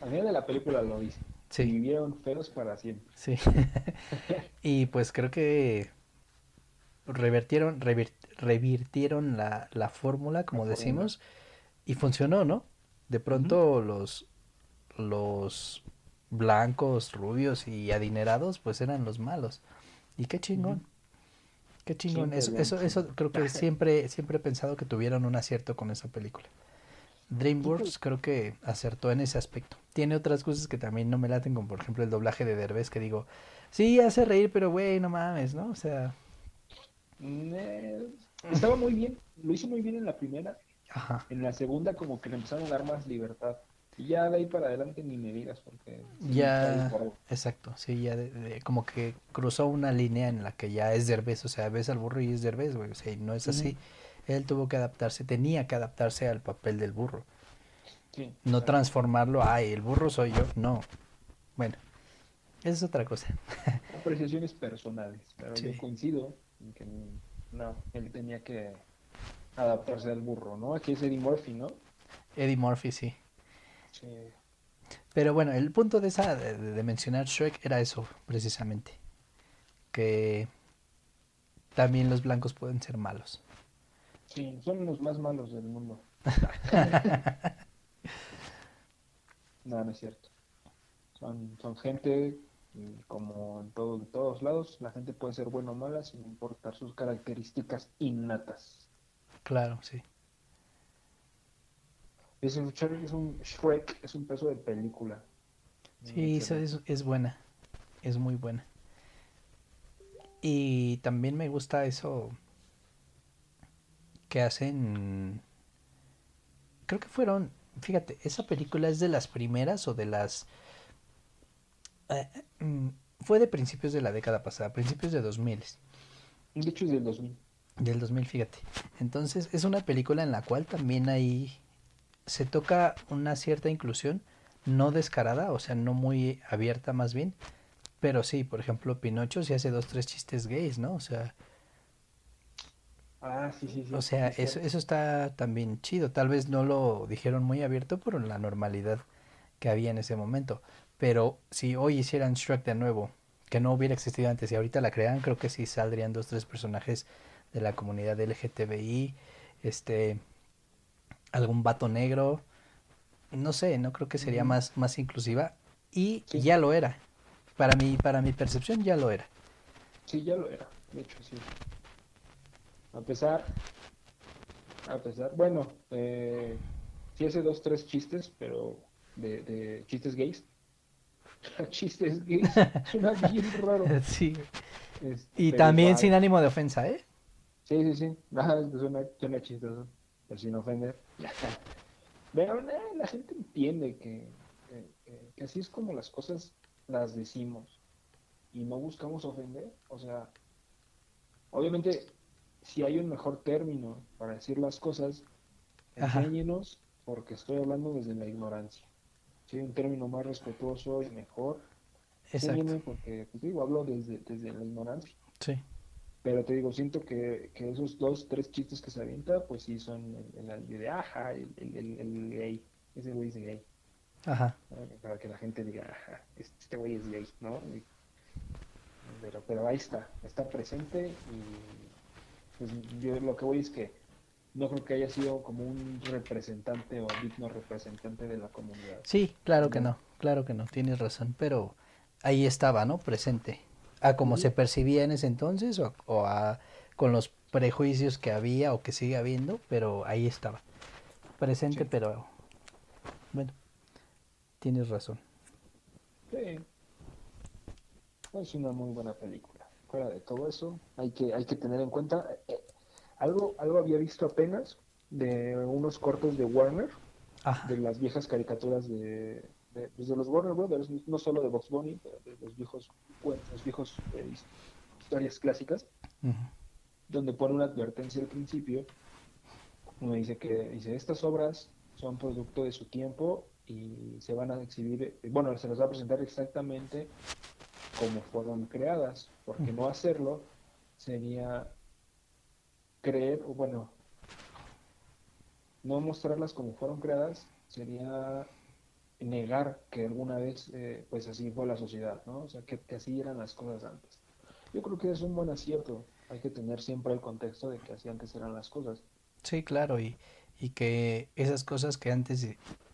Al final de la película lo dice. Sí. Vivieron feos para siempre. Sí. y pues creo que revertieron, revirtieron la, la fórmula, como decimos, y funcionó, ¿no? De pronto los, los blancos, rubios y adinerados, pues eran los malos. Y qué chingón. Qué chingón. eso, eso, eso creo que siempre, siempre he pensado que tuvieron un acierto con esa película. DreamWorks creo que acertó en ese aspecto. Tiene otras cosas que también no me laten, como por ejemplo el doblaje de Derbez, que digo, sí, hace reír, pero güey, no mames, ¿no? O sea... Mm, eh, estaba muy bien, lo hizo muy bien en la primera, en la segunda como que le empezaron a dar más libertad. Y ya de ahí para adelante ni me digas porque... Ya, exacto, sí, ya como que cruzó una línea en la que ya es Derbez, o sea, ves al burro y es Derbez, güey, o sea, y no es así. Él tuvo que adaptarse, tenía que adaptarse al papel del burro. Sí, no transformarlo, ay, el burro soy yo, no. Bueno, esa es otra cosa. Apreciaciones personales, pero yo coincido en que no, él tenía que adaptarse al burro, ¿no? Aquí es Eddie Murphy, ¿no? Eddie Murphy, sí. Sí. Pero bueno, el punto de esa de, mencionar Shrek era eso, precisamente. Que también los blancos pueden ser malos. Sí, son los más malos del mundo. no, no es cierto. Son, son gente, como en, todo, en todos lados, la gente puede ser buena o mala sin importar sus características innatas. Claro, sí. Es un, es un Shrek, es un peso de película. Sí, eso es, es buena. Es muy buena. Y también me gusta eso que hacen. Creo que fueron. Fíjate, esa película es de las primeras o de las. Eh, mm, fue de principios de la década pasada, principios de 2000. De hecho, es del 2000. Del 2000, fíjate. Entonces, es una película en la cual también hay. Se toca una cierta inclusión, no descarada, o sea, no muy abierta más bien, Pero sí, por ejemplo, Pinocho sí hace dos, tres chistes gays, ¿no? O sea, Ah, sí, sí, o sí, sea, es eso, eso está también chido. Tal vez no lo dijeron muy abierto por la normalidad que había en ese momento. Pero si hoy hicieran Shrek de nuevo, que no hubiera existido antes y ahorita la crean, creo que sí saldrían dos, tres personajes de la comunidad LGTBI, este, algún vato negro, no sé, no creo que sería más, más inclusiva y Sí, ya lo era. Para mí, para mi percepción ya lo era. sí, ya lo era. De hecho, sí. A pesar, a pesar, bueno, eh, sí hace dos, tres chistes, pero de, de chistes gays. Chistes gays. Suena bien raro. Sí. Este, Y también sin ánimo de ofensa, ¿eh? Sí, sí, sí. Ajá, suena, suena chistoso, pero sin ofender. Pero eh, la gente entiende que, que- así es como las cosas las decimos y no buscamos ofender. O sea, obviamente, si hay un mejor término para decir las cosas, enséñenos, porque estoy hablando desde la ignorancia. Si hay un término más respetuoso y mejor, exacto. enséñenme, porque, pues digo, hablo desde, desde la ignorancia. Sí. Pero te digo, siento que, que esos dos, tres chistes que se avienta, pues sí son el, el de, ajá, el, el, gay. Ese güey es gay. Ajá. Para que la gente diga, ajá, este güey es gay, ¿no? Y- pero, pero ahí está, está presente y pues yo lo que voy es que no creo que haya sido como un representante o digno representante de la comunidad, Sí, claro que no, claro que no, tienes razón, pero ahí estaba, ¿no? Presente. A como se percibía en ese entonces o, o a con los prejuicios que había o que sigue habiendo, pero ahí estaba. Presente, Sí, pero bueno, tienes razón. sí, es una muy buena película. Fuera de todo eso, hay que, hay que tener en cuenta, eh, algo, algo había visto apenas de unos cortos de Warner, de las viejas caricaturas de, de, pues, de los Warner Brothers, no solo de Bugs Bunny, pero de los viejos cuentos, los viejos eh, his- historias clásicas, donde pone una advertencia al principio, donde dice que dice, estas obras son producto de su tiempo y se van a exhibir, eh, bueno, se las va a presentar exactamente como fueron creadas, porque no hacerlo sería creer, o bueno, no mostrarlas como fueron creadas sería negar que alguna vez eh, pues así fue la sociedad, ¿no? O sea, que, que así eran las cosas antes. Yo creo que es un buen acierto. Hay que tener siempre el contexto de que así antes eran las cosas. Sí, claro, y, y que esas cosas que antes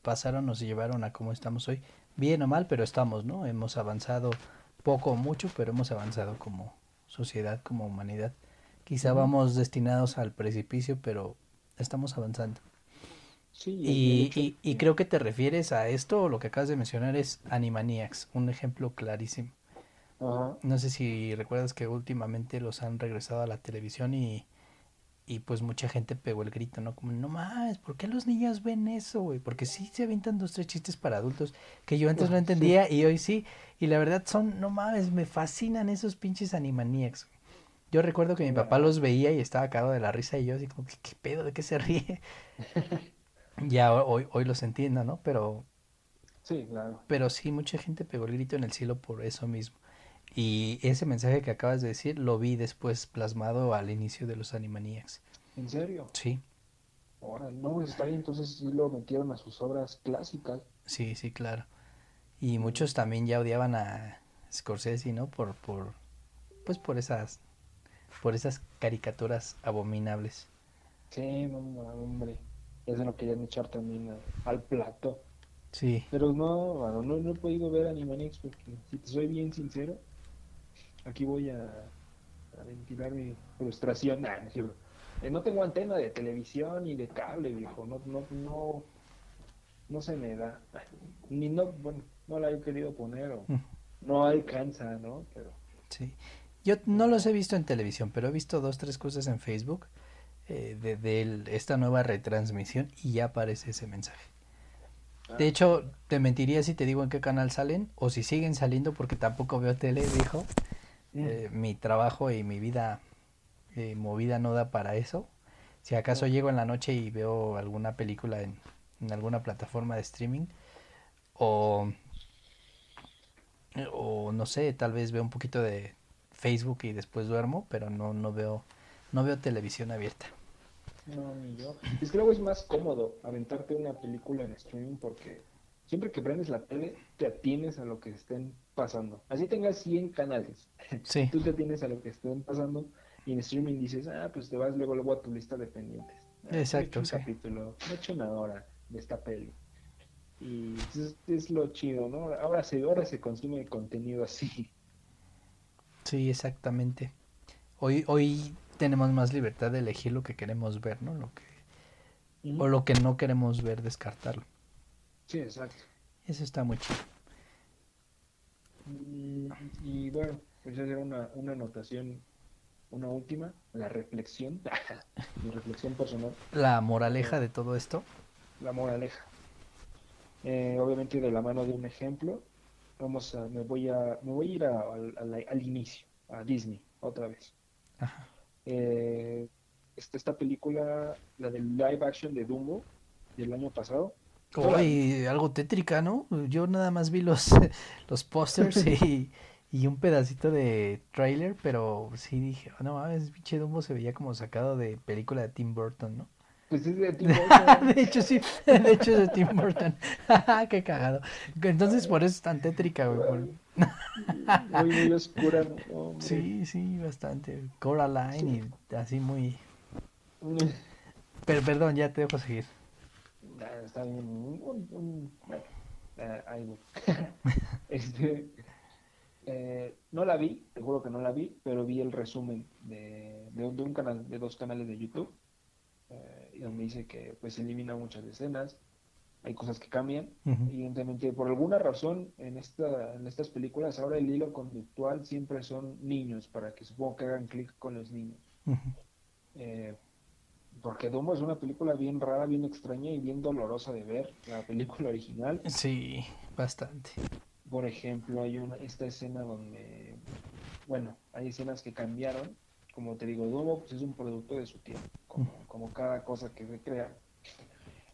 pasaron nos llevaron a cómo estamos hoy, bien o mal, pero estamos, ¿no? Hemos avanzado poco o mucho, pero hemos avanzado como sociedad, como humanidad. Quizá vamos destinados al precipicio, pero estamos avanzando. Sí, y Y, y, creo que te refieres a esto, o lo que acabas de mencionar es Animaniacs, un ejemplo clarísimo. No sé si recuerdas que últimamente los han regresado a la televisión y, y pues mucha gente pegó el grito, ¿no? Como, no más, ¿por qué los niños ven eso, güey? Porque sí se avientan dos, tres chistes para adultos que yo antes no sí, entendía y hoy sí. Y la verdad son, no mames, me fascinan esos pinches Animaniacs. Yo recuerdo que mi papá los veía y estaba cagado de la risa y yo así como, ¿qué, qué pedo? ¿De qué se ríe? Ya hoy, hoy los entiendo, ¿no? Pero, Sí, claro. pero sí, mucha gente pegó el grito en el cielo por eso mismo. Y ese mensaje que acabas de decir lo vi después plasmado al inicio de los Animaniacs. ¿En serio? Sí, Ahora, no, pues está bien, entonces sí lo metieron a sus obras clásicas. sí, sí, claro. Y muchos también ya odiaban a Scorsese, ¿no? Por, por, pues por esas, por esas caricaturas abominables. Sí, no, hombre. Ya se lo querían echar también a- al plato. Sí, Pero no, mano, no, no he podido ver Animaniacs porque, si te soy bien sincero, aquí voy a, a ventilar mi frustración. Nah, no. Eh, tengo antena de televisión ni de cable, viejo. No, no, no, no se me da. Ni no, bueno, no la he querido poner o mm, no alcanza, ¿no? Pero, sí. Yo no los he visto en televisión, pero he visto dos, tres cosas en Facebook eh, de, de el- esta nueva retransmisión y ya aparece ese mensaje. De Ah, hecho, te mentiría si te digo en qué canal salen o si siguen saliendo porque tampoco veo tele, viejo. mm, Eh, mi trabajo y mi vida eh, movida no da para eso. Si acaso no. llego en la noche y veo alguna película en, en alguna plataforma de streaming o O no sé, tal vez veo un poquito de Facebook y después duermo, pero no, no veo, no veo televisión abierta. No, ni yo. Es que luego es más cómodo aventarte una película en streaming porque siempre que prendes la tele te atienes a lo que estén pasando. Así tengas 100 canales. Sí. Tú te atienes a lo que estén pasando y en streaming dices, ah, pues te vas luego, luego a tu lista de pendientes. Ah, Exacto, un sí. capítulo, me echo una hora de esta peli. Y es, es lo chido, ¿no? Ahora se, ahora se consume contenido así. Sí, exactamente. Hoy, hoy tenemos más libertad de elegir lo que queremos ver, ¿no? Lo que, o lo que no queremos ver, descartarlo. Sí, exacto. Eso está muy chido. Mm, Y bueno, pues hacer una, una anotación, una última, la reflexión, mi reflexión personal, La moraleja de todo esto. la moraleja. Eh, obviamente de la mano de un ejemplo, vamos a, me voy a, me voy a ir a- al inicio, a Disney, otra vez. Ajá. Eh, esta, esta película, la del live action de Dumbo del año pasado, Uy, algo tétrica, ¿no? Yo nada más vi los, los pósters y, y un pedacito de trailer, pero sí dije, "Oh, no mames, pinche Dumbo se veía como sacado de película de Tim Burton, ¿no? Pues es de Tim Burton. De hecho, sí, de hecho es de Tim Burton. Qué cagado. Entonces, por eso es tan tétrica, güey. por- muy, muy oscura. Hombre. Sí, sí, bastante. Coraline y así muy... Mm. Pero perdón, ya te dejo seguir. Ah, Está bien. bueno, ah, ahí voy. Este, eh, no la vi, te juro que no la vi, pero vi el resumen de, de un, de un canal, de dos canales de YouTube, eh, y donde dice que pues elimina muchas escenas, hay cosas que cambian. Evidentemente, por alguna razón, en esta, en estas películas ahora el hilo conductual siempre son niños, para que supongo que hagan clic con los niños. Eh, porque Dumbo es una película bien rara, bien extraña y bien dolorosa de ver, la película original. Sí, bastante. Por ejemplo, hay una, esta escena donde, bueno, hay escenas que cambiaron. Como te digo, Dumbo pues, es un producto de su tiempo, como, como cada cosa que se crea.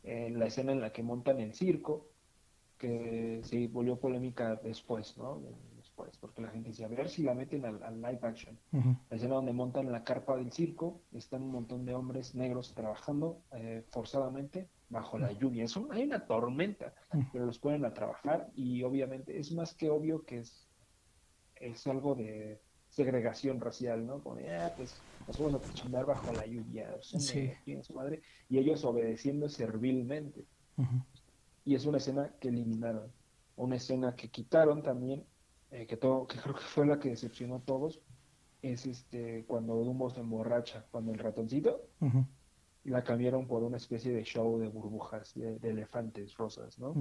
Eh, la escena en la que montan el circo, que se volvió polémica después, ¿no? Después, porque la gente decía, a ver si la meten al, al live action. La escena donde montan la carpa del circo, están un montón de hombres negros trabajando eh, forzadamente bajo la lluvia. Es un- hay una tormenta, pero los ponen a trabajar y obviamente es más que obvio que es, es algo de segregación racial, ¿no? Como, "Ah, pues nos vamos a chingar bajo la lluvia, Sí. su madre, y ellos obedeciendo servilmente. Y es una escena que eliminaron, una escena que quitaron también, eh, que, todo, que creo que fue la que decepcionó a todos, es este cuando Dumbo se emborracha, cuando el ratoncito la cambiaron por una especie de show de burbujas, de, de elefantes rosas, ¿no?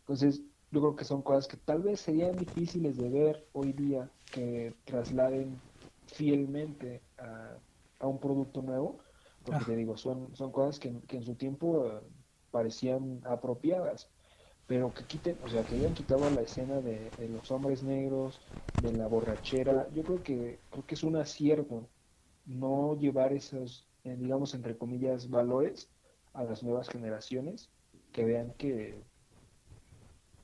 Entonces, yo creo que son cosas que tal vez serían difíciles de ver hoy día, que trasladen fielmente a, a un producto nuevo, porque Ah. te digo, son, son cosas que, que en su tiempo eh, parecían apropiadas, pero que quiten, o sea, que hayan quitado la escena de, de los hombres negros, de la borrachera, yo creo que, creo que es un acierto no llevar esos, eh, digamos, entre comillas, valores a las nuevas generaciones, que vean que,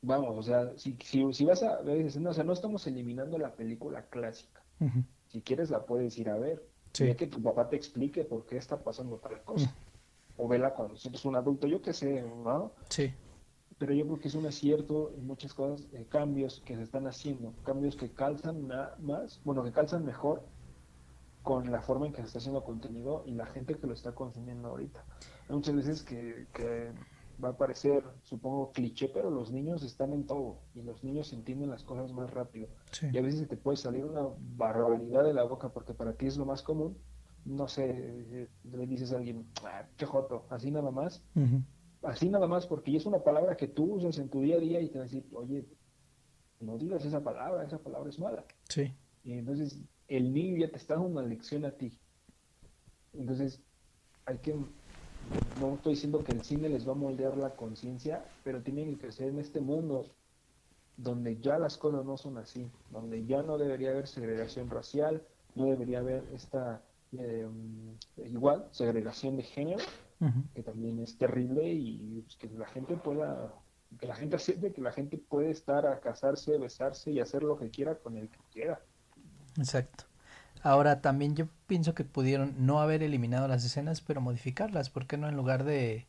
vamos, o sea, si, si, si vas a ver, escenas, o sea, no estamos eliminando la película clásica, si quieres la puedes ir a ver, Sí. Que tu papá te explique por qué está pasando tal cosa, o vela cuando seas un adulto, yo qué sé, ¿no? Sí. pero yo creo que es un acierto en muchas cosas, eh, cambios que se están haciendo, cambios que calzan ma- más, bueno, que calzan mejor con la forma en que se está haciendo contenido y la gente que lo está consumiendo ahorita. Hay muchas veces que, que va a parecer, supongo, cliché, pero los niños están en todo y los niños entienden las cosas más rápido. Sí. Y a veces te puede salir una barbaridad de la boca porque para ti es lo más común. No sé, le dices a alguien, ah, qué joto, así nada más así nada más, porque ya es una palabra que tú usas en tu día a día y te va a decir, oye, no digas esa palabra, esa palabra es mala. Sí. Y entonces el niño ya te está dando una lección a ti. Entonces hay que, no estoy diciendo que el cine les va a moldear la conciencia, pero tienen que crecer en este mundo donde ya las cosas no son así, donde ya no debería haber segregación racial, no debería haber esta, eh, igual, segregación de género, que también es terrible y pues, que la gente pueda Que la gente siente que la gente puede estar a casarse, besarse y hacer lo que quiera con el que quiera. Exacto. Ahora también yo pienso que pudieron no haber eliminado las escenas, pero modificarlas. ¿Por qué no en lugar de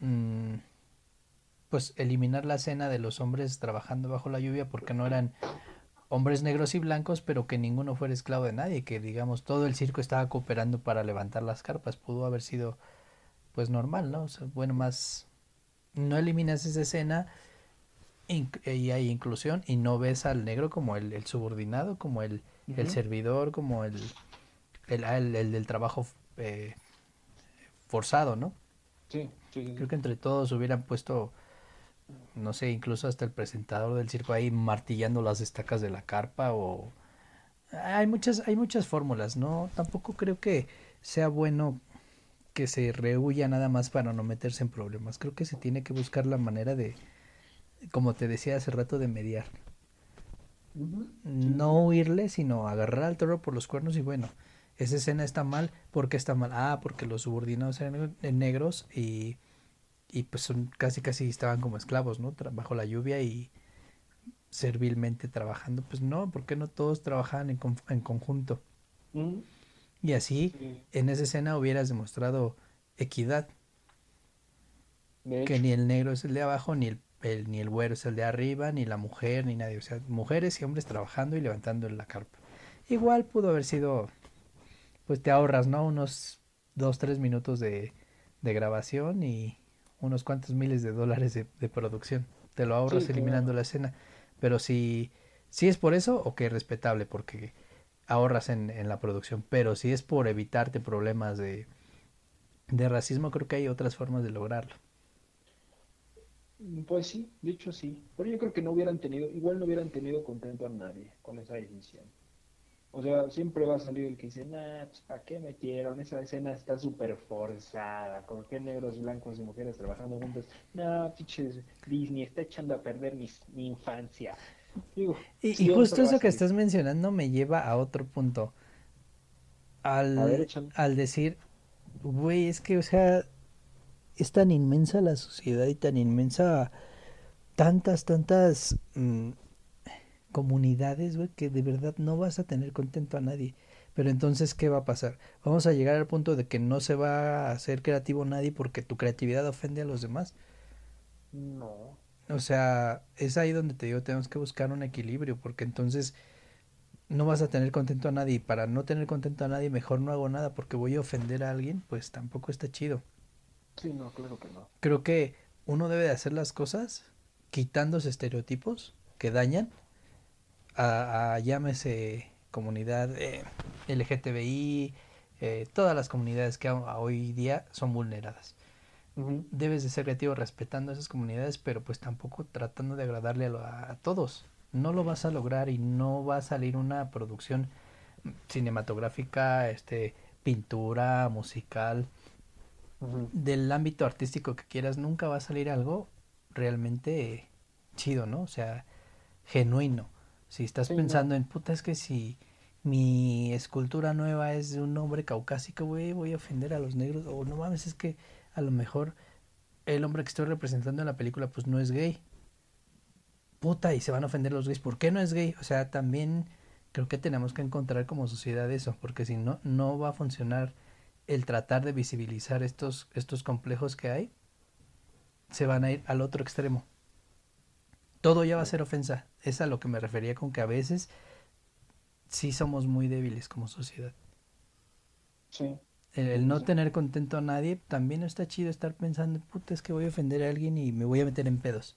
mm, pues eliminar la escena de los hombres trabajando bajo la lluvia porque no eran hombres negros y blancos, pero que ninguno fuera esclavo de nadie, que digamos todo el circo estaba cooperando para levantar las carpas, pudo haber sido pues normal, ¿no? bueno, más no eliminas esa escena y hay inclusión y no ves al negro como el, subordinado, como el, el servidor, como el, el, el, del trabajo eh, forzado, ¿no? Sí, sí, Creo que entre todos hubieran puesto no sé, incluso hasta el presentador del circo ahí martillando las estacas de la carpa o hay muchas hay muchas fórmulas, no tampoco creo que sea bueno que se rehuya nada más para no meterse en problemas. Creo que se tiene que buscar la manera de como te decía hace rato de mediar. No huirle, sino agarrar al toro por los cuernos y bueno, esa escena está mal, ¿por qué está mal? Ah, porque los subordinados eran negros y y pues son casi casi estaban como esclavos, ¿no? Bajo la lluvia y servilmente trabajando. Pues no, porque no todos trabajaban en, en conjunto? Y así, en esa escena hubieras demostrado equidad. que ni el negro es el de abajo, ni el, el, ni el güero es el de arriba, ni la mujer, ni nadie. O sea, mujeres y hombres trabajando y levantando en la carpa. Igual pudo haber sido, pues te ahorras, ¿no? Unos dos, tres minutos de, de grabación y, unos cuantos miles de dólares de, producción. Te lo ahorras eliminando la escena. Pero si, si es por eso, ok, respetable, porque ahorras en, en, la producción. Pero si es por evitarte problemas de, de racismo, creo que hay otras formas de lograrlo. Pues sí, de hecho sí. Pero yo creo que no hubieran tenido, igual no hubieran tenido contento a nadie con esa decisión. O sea, siempre va a salir el que dice, nah, pues, ¿para qué metieron? Esa escena está súper forzada. ¿Con qué negros, blancos y mujeres trabajando juntos? No, pinches Disney, está echando a perder mi, infancia. y, justo eso que estás mencionando me lleva a otro punto. Al, al decir, güey, es que, o sea, es tan inmensa la sociedad y tan inmensa tantas, tantas... Mm, comunidades, güey, que de verdad no vas a tener contento a nadie. Pero entonces, ¿qué va a pasar? Vamos a llegar al punto de que no se va a hacer creativo nadie porque tu creatividad ofende a los demás. No. O sea, es ahí donde te digo, tenemos que buscar un equilibrio, porque entonces no vas a tener contento a nadie. Y para no tener contento a nadie, mejor no hago nada porque voy a ofender a alguien, pues tampoco está chido. Sí, no, claro que no. Creo que uno debe de hacer las cosas quitándose estereotipos que dañan a, llámese comunidad eh, LGTBI, eh, todas las comunidades que hoy día son vulneradas. Debes de ser creativo respetando a esas comunidades, pero pues tampoco tratando de agradarle a, todos. No lo vas a lograr y no va a salir una producción cinematográfica, este, pintura, musical, del ámbito artístico que quieras, nunca va a salir algo realmente chido, ¿no? O sea, genuino. Si estás pensando en, puta, es que si mi escultura nueva es de un hombre caucásico, güey, voy a ofender a los negros. O no mames, es que a lo mejor el hombre que estoy representando en la película, pues no es gay. Puta, y se van a ofender los gays. ¿Por qué no es gay? O sea, también creo que tenemos que encontrar como sociedad eso, porque si no, no va a funcionar el tratar de visibilizar estos, estos complejos que hay. Se van a ir al otro extremo todo ya va a ser ofensa. Es a lo que me refería con que a veces sí somos muy débiles como sociedad. Sí. El, no tener contento a nadie también está chido estar pensando, puta, es que voy a ofender a alguien y me voy a meter en pedos.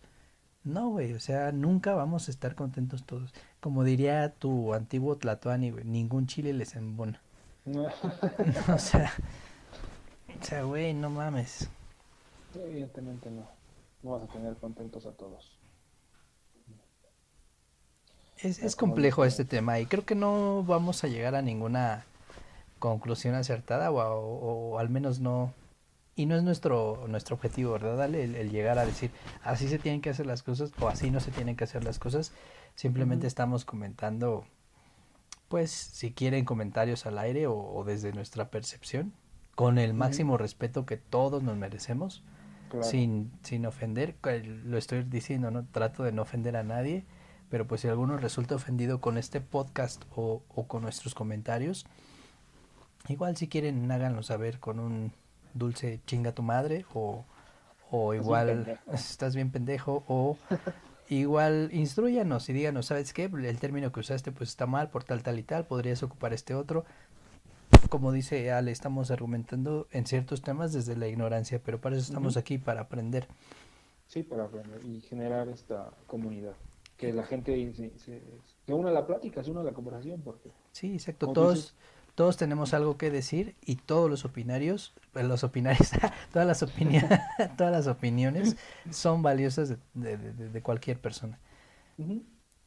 No, güey, o sea, nunca vamos a estar contentos todos. Como diría tu antiguo Tlatoani, güey, ningún chile les embona. o sea, o sea, güey, no mames. Evidentemente no. No vas a tener contentos a todos. Es, complejo este tema y creo que no vamos a llegar a ninguna conclusión acertada o, al menos no y no es nuestro nuestro objetivo verdad el, llegar a decir así se tienen que hacer las cosas o así no se tienen que hacer las cosas simplemente estamos comentando pues si quieren comentarios al aire o, desde nuestra percepción con el máximo respeto que todos nos merecemos sin, sin ofender, lo estoy diciendo, no trato de no ofender a nadie, pero pues si alguno resulta ofendido con este podcast o, o con nuestros comentarios, igual si quieren háganlo saber con un dulce chinga tu madre o, o igual estás bien pendejo o igual instruyanos y díganos, ¿sabes qué? El término que usaste pues está mal por tal, tal y tal, podrías ocupar este otro. Como dice Ale, estamos argumentando en ciertos temas desde la ignorancia, pero para eso estamos aquí, para aprender. Sí, para aprender y generar esta comunidad. Que la gente se, se, se una a la plática, se una a la conversación. Porque, sí, exacto. Todos, todos tenemos algo que decir y todos los opinarios, los opinarios, todas las opiniones, todas las opiniones son valiosas de, cualquier persona.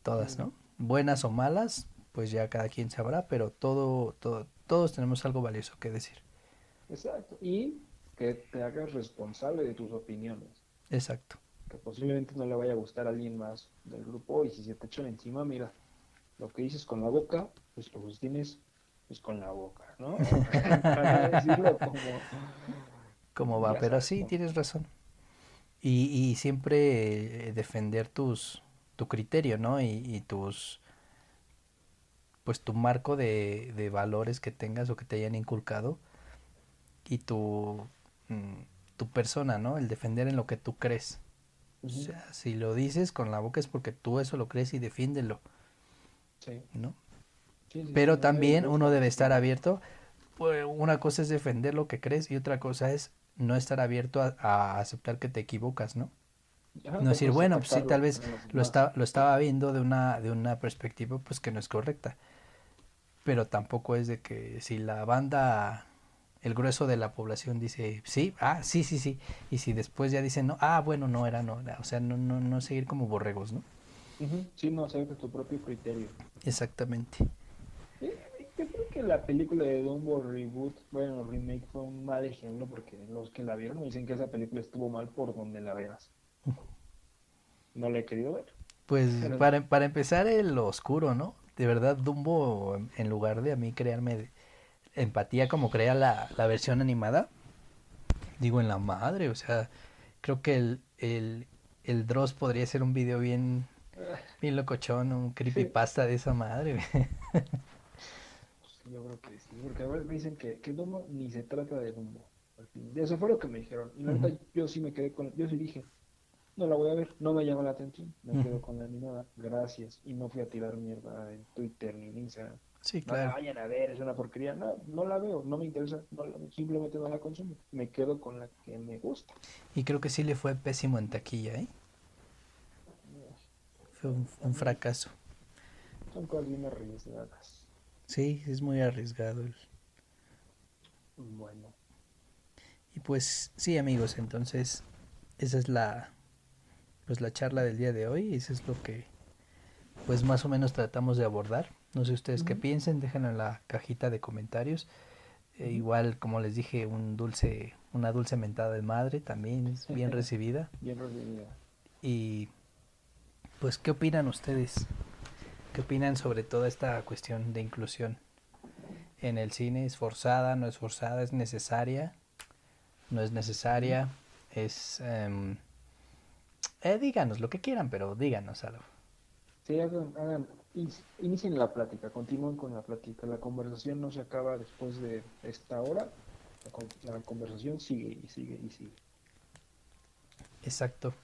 Todas, ¿no? Buenas o malas, pues ya cada quien sabrá, pero todo, todo, todos tenemos algo valioso que decir. Exacto. Y que te hagas responsable de tus opiniones. Exacto. Que posiblemente no le vaya a gustar a alguien más del grupo y si se te echan encima, mira, lo que dices con la boca, pues lo tienes pues, con la boca, ¿no? Para decirlo como... va, pero sí, tienes razón. Y, y siempre eh, defender tus, tu criterio, ¿no? Y, tus, pues tu marco de, de, valores que tengas o que te hayan inculcado y tu, mm, tu persona, ¿no? El defender en lo que tú crees. O sea, si lo dices con la boca es porque tú eso lo crees y defiéndelo. Sí. ¿No? Pero también uno debe estar abierto. Pues, una cosa es defender lo que crees y otra cosa es no estar abierto a, aceptar que te equivocas, ¿no? no decir, bueno, pues sí, tal vez lo, está, lo estaba viendo de una, de una perspectiva pues que no es correcta. Pero tampoco es de que si la banda, el grueso de la población dice, sí, ah, sí, sí, sí. Y si después ya dicen, no, ah, bueno, no era, no O sea, no, no, no seguir como borregos, ¿no? Sí, no, hacer tu propio criterio. Exactamente. Yo creo que la película de Dumbo Reboot, bueno, remake fue un mal ejemplo porque los que la vieron dicen que esa película estuvo mal por donde la veas. No la he querido ver. Pues para, para empezar el oscuro, ¿no? De verdad Dumbo, en lugar de a mí crearme empatía como crea la, la versión animada, digo en la madre, o sea, creo que el, el, el Dross podría ser un video bien, bien locochón, un creepypasta de esa madre. yo creo que sí, porque ahora me dicen que, que Dumbo ni se trata de Dumbo. Eso fue lo que me dijeron. Y la verdad, yo sí me quedé con. Yo sí dije, no la voy a ver, no me llama la atención. Me quedo con la animada, gracias. Y no fui a tirar mierda en Twitter ni en Instagram. Sí, claro. No vayan a ver, es una porquería. No, no la veo, no me interesa, simplemente no la consumo. Me quedo con la que me gusta. Y creo que sí le fue pésimo en taquilla, ¿eh? Fue un, un fracaso. Son cosas bien arriesgadas. Sí, es muy arriesgado. Bueno. Y pues sí, amigos, entonces esa es la pues la charla del día de hoy, eso es lo que pues más o menos tratamos de abordar. No sé ustedes qué piensen, déjenlo en la cajita de comentarios. E igual, como les dije, un dulce, una dulce mentada de madre también es bien recibida. Bien recibida. Y pues, ¿qué opinan ustedes? ¿Qué opinan sobre toda esta cuestión de inclusión en el cine? ¿Es forzada? ¿No es forzada? ¿Es necesaria? ¿No es necesaria? Es... Em, eh, díganos lo que quieran, pero díganos algo. Sí, hagan, hagan, inicien la plática, continúen con la plática. La conversación no se acaba después de esta hora. La, conversación sigue y sigue y sigue. Exacto.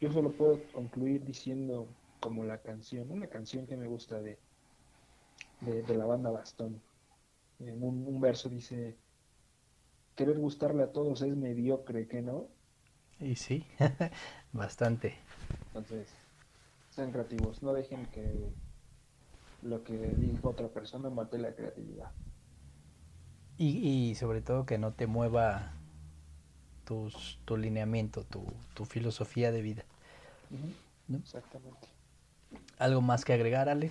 yo solo puedo concluir diciendo como la canción, una canción que me gusta de, de, la banda Bastón. En un, verso dice, querer gustarle a todos es mediocre, ¿que no? Y sí, bastante. Entonces, sean creativos, no dejen que lo que dijo otra persona mate la creatividad. Y, y sobre todo que no te mueva tus, tu lineamiento, tu, tu filosofía de vida. Exactamente. ¿Algo más que agregar, Ale?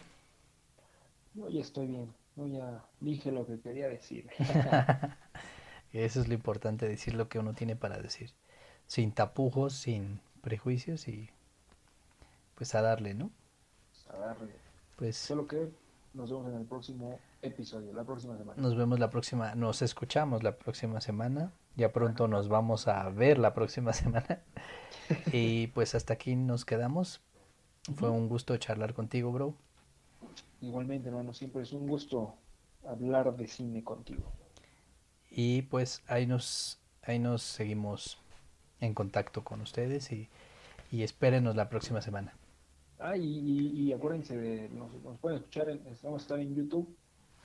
No, ya estoy bien. No, ya dije lo que quería decir. Eso es lo importante, decir lo que uno tiene para decir. Sin tapujos, sin prejuicios y pues a darle, ¿no? A darle. Pues solo que nos vemos en el próximo episodio, la próxima semana. Nos vemos la próxima, nos escuchamos la próxima semana Ya pronto nos vamos a ver la próxima semana. y pues hasta aquí nos quedamos. Fue un gusto charlar contigo, bro. Igualmente, hermano, siempre es un gusto hablar de cine contigo. Y pues ahí nos, ahí nos seguimos en contacto con ustedes y, y espérenos la próxima semana. Ah, y, acuérdense, de, nos, pueden escuchar, en, vamos a estar en YouTube,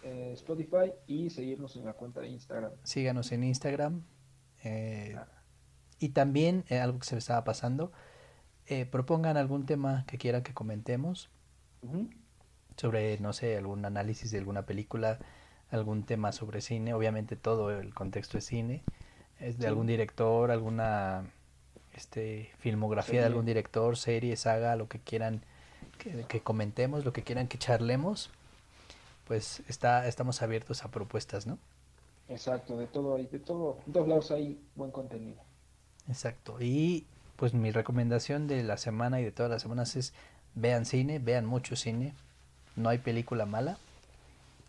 eh, Spotify y seguirnos en la cuenta de Instagram. Síganos en Instagram. Eh, ah. Y también, eh, algo que se me estaba pasando, propongan algún tema que quieran que comentemos. Sobre, no sé, algún análisis de alguna película, algún tema sobre cine. Obviamente todo el contexto es cine. Es de algún director, alguna este, filmografía de algún director, serie, saga, lo que quieran que, comentemos, lo que quieran que charlemos, pues está, estamos abiertos a propuestas, ¿no? Exacto, de todo, de todo, de todos lados hay buen contenido. Exacto, y pues mi recomendación de la semana y de todas las semanas es vean cine, vean mucho cine, no hay película mala.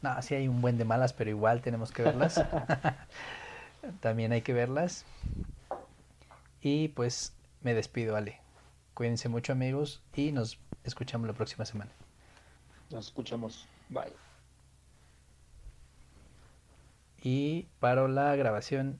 No, sí hay un buen de malas, pero igual tenemos que verlas. También hay que verlas. Y pues me despido, Ale. Cuídense mucho amigos y nos escuchamos la próxima semana. Nos escuchamos. Bye. Y paro la grabación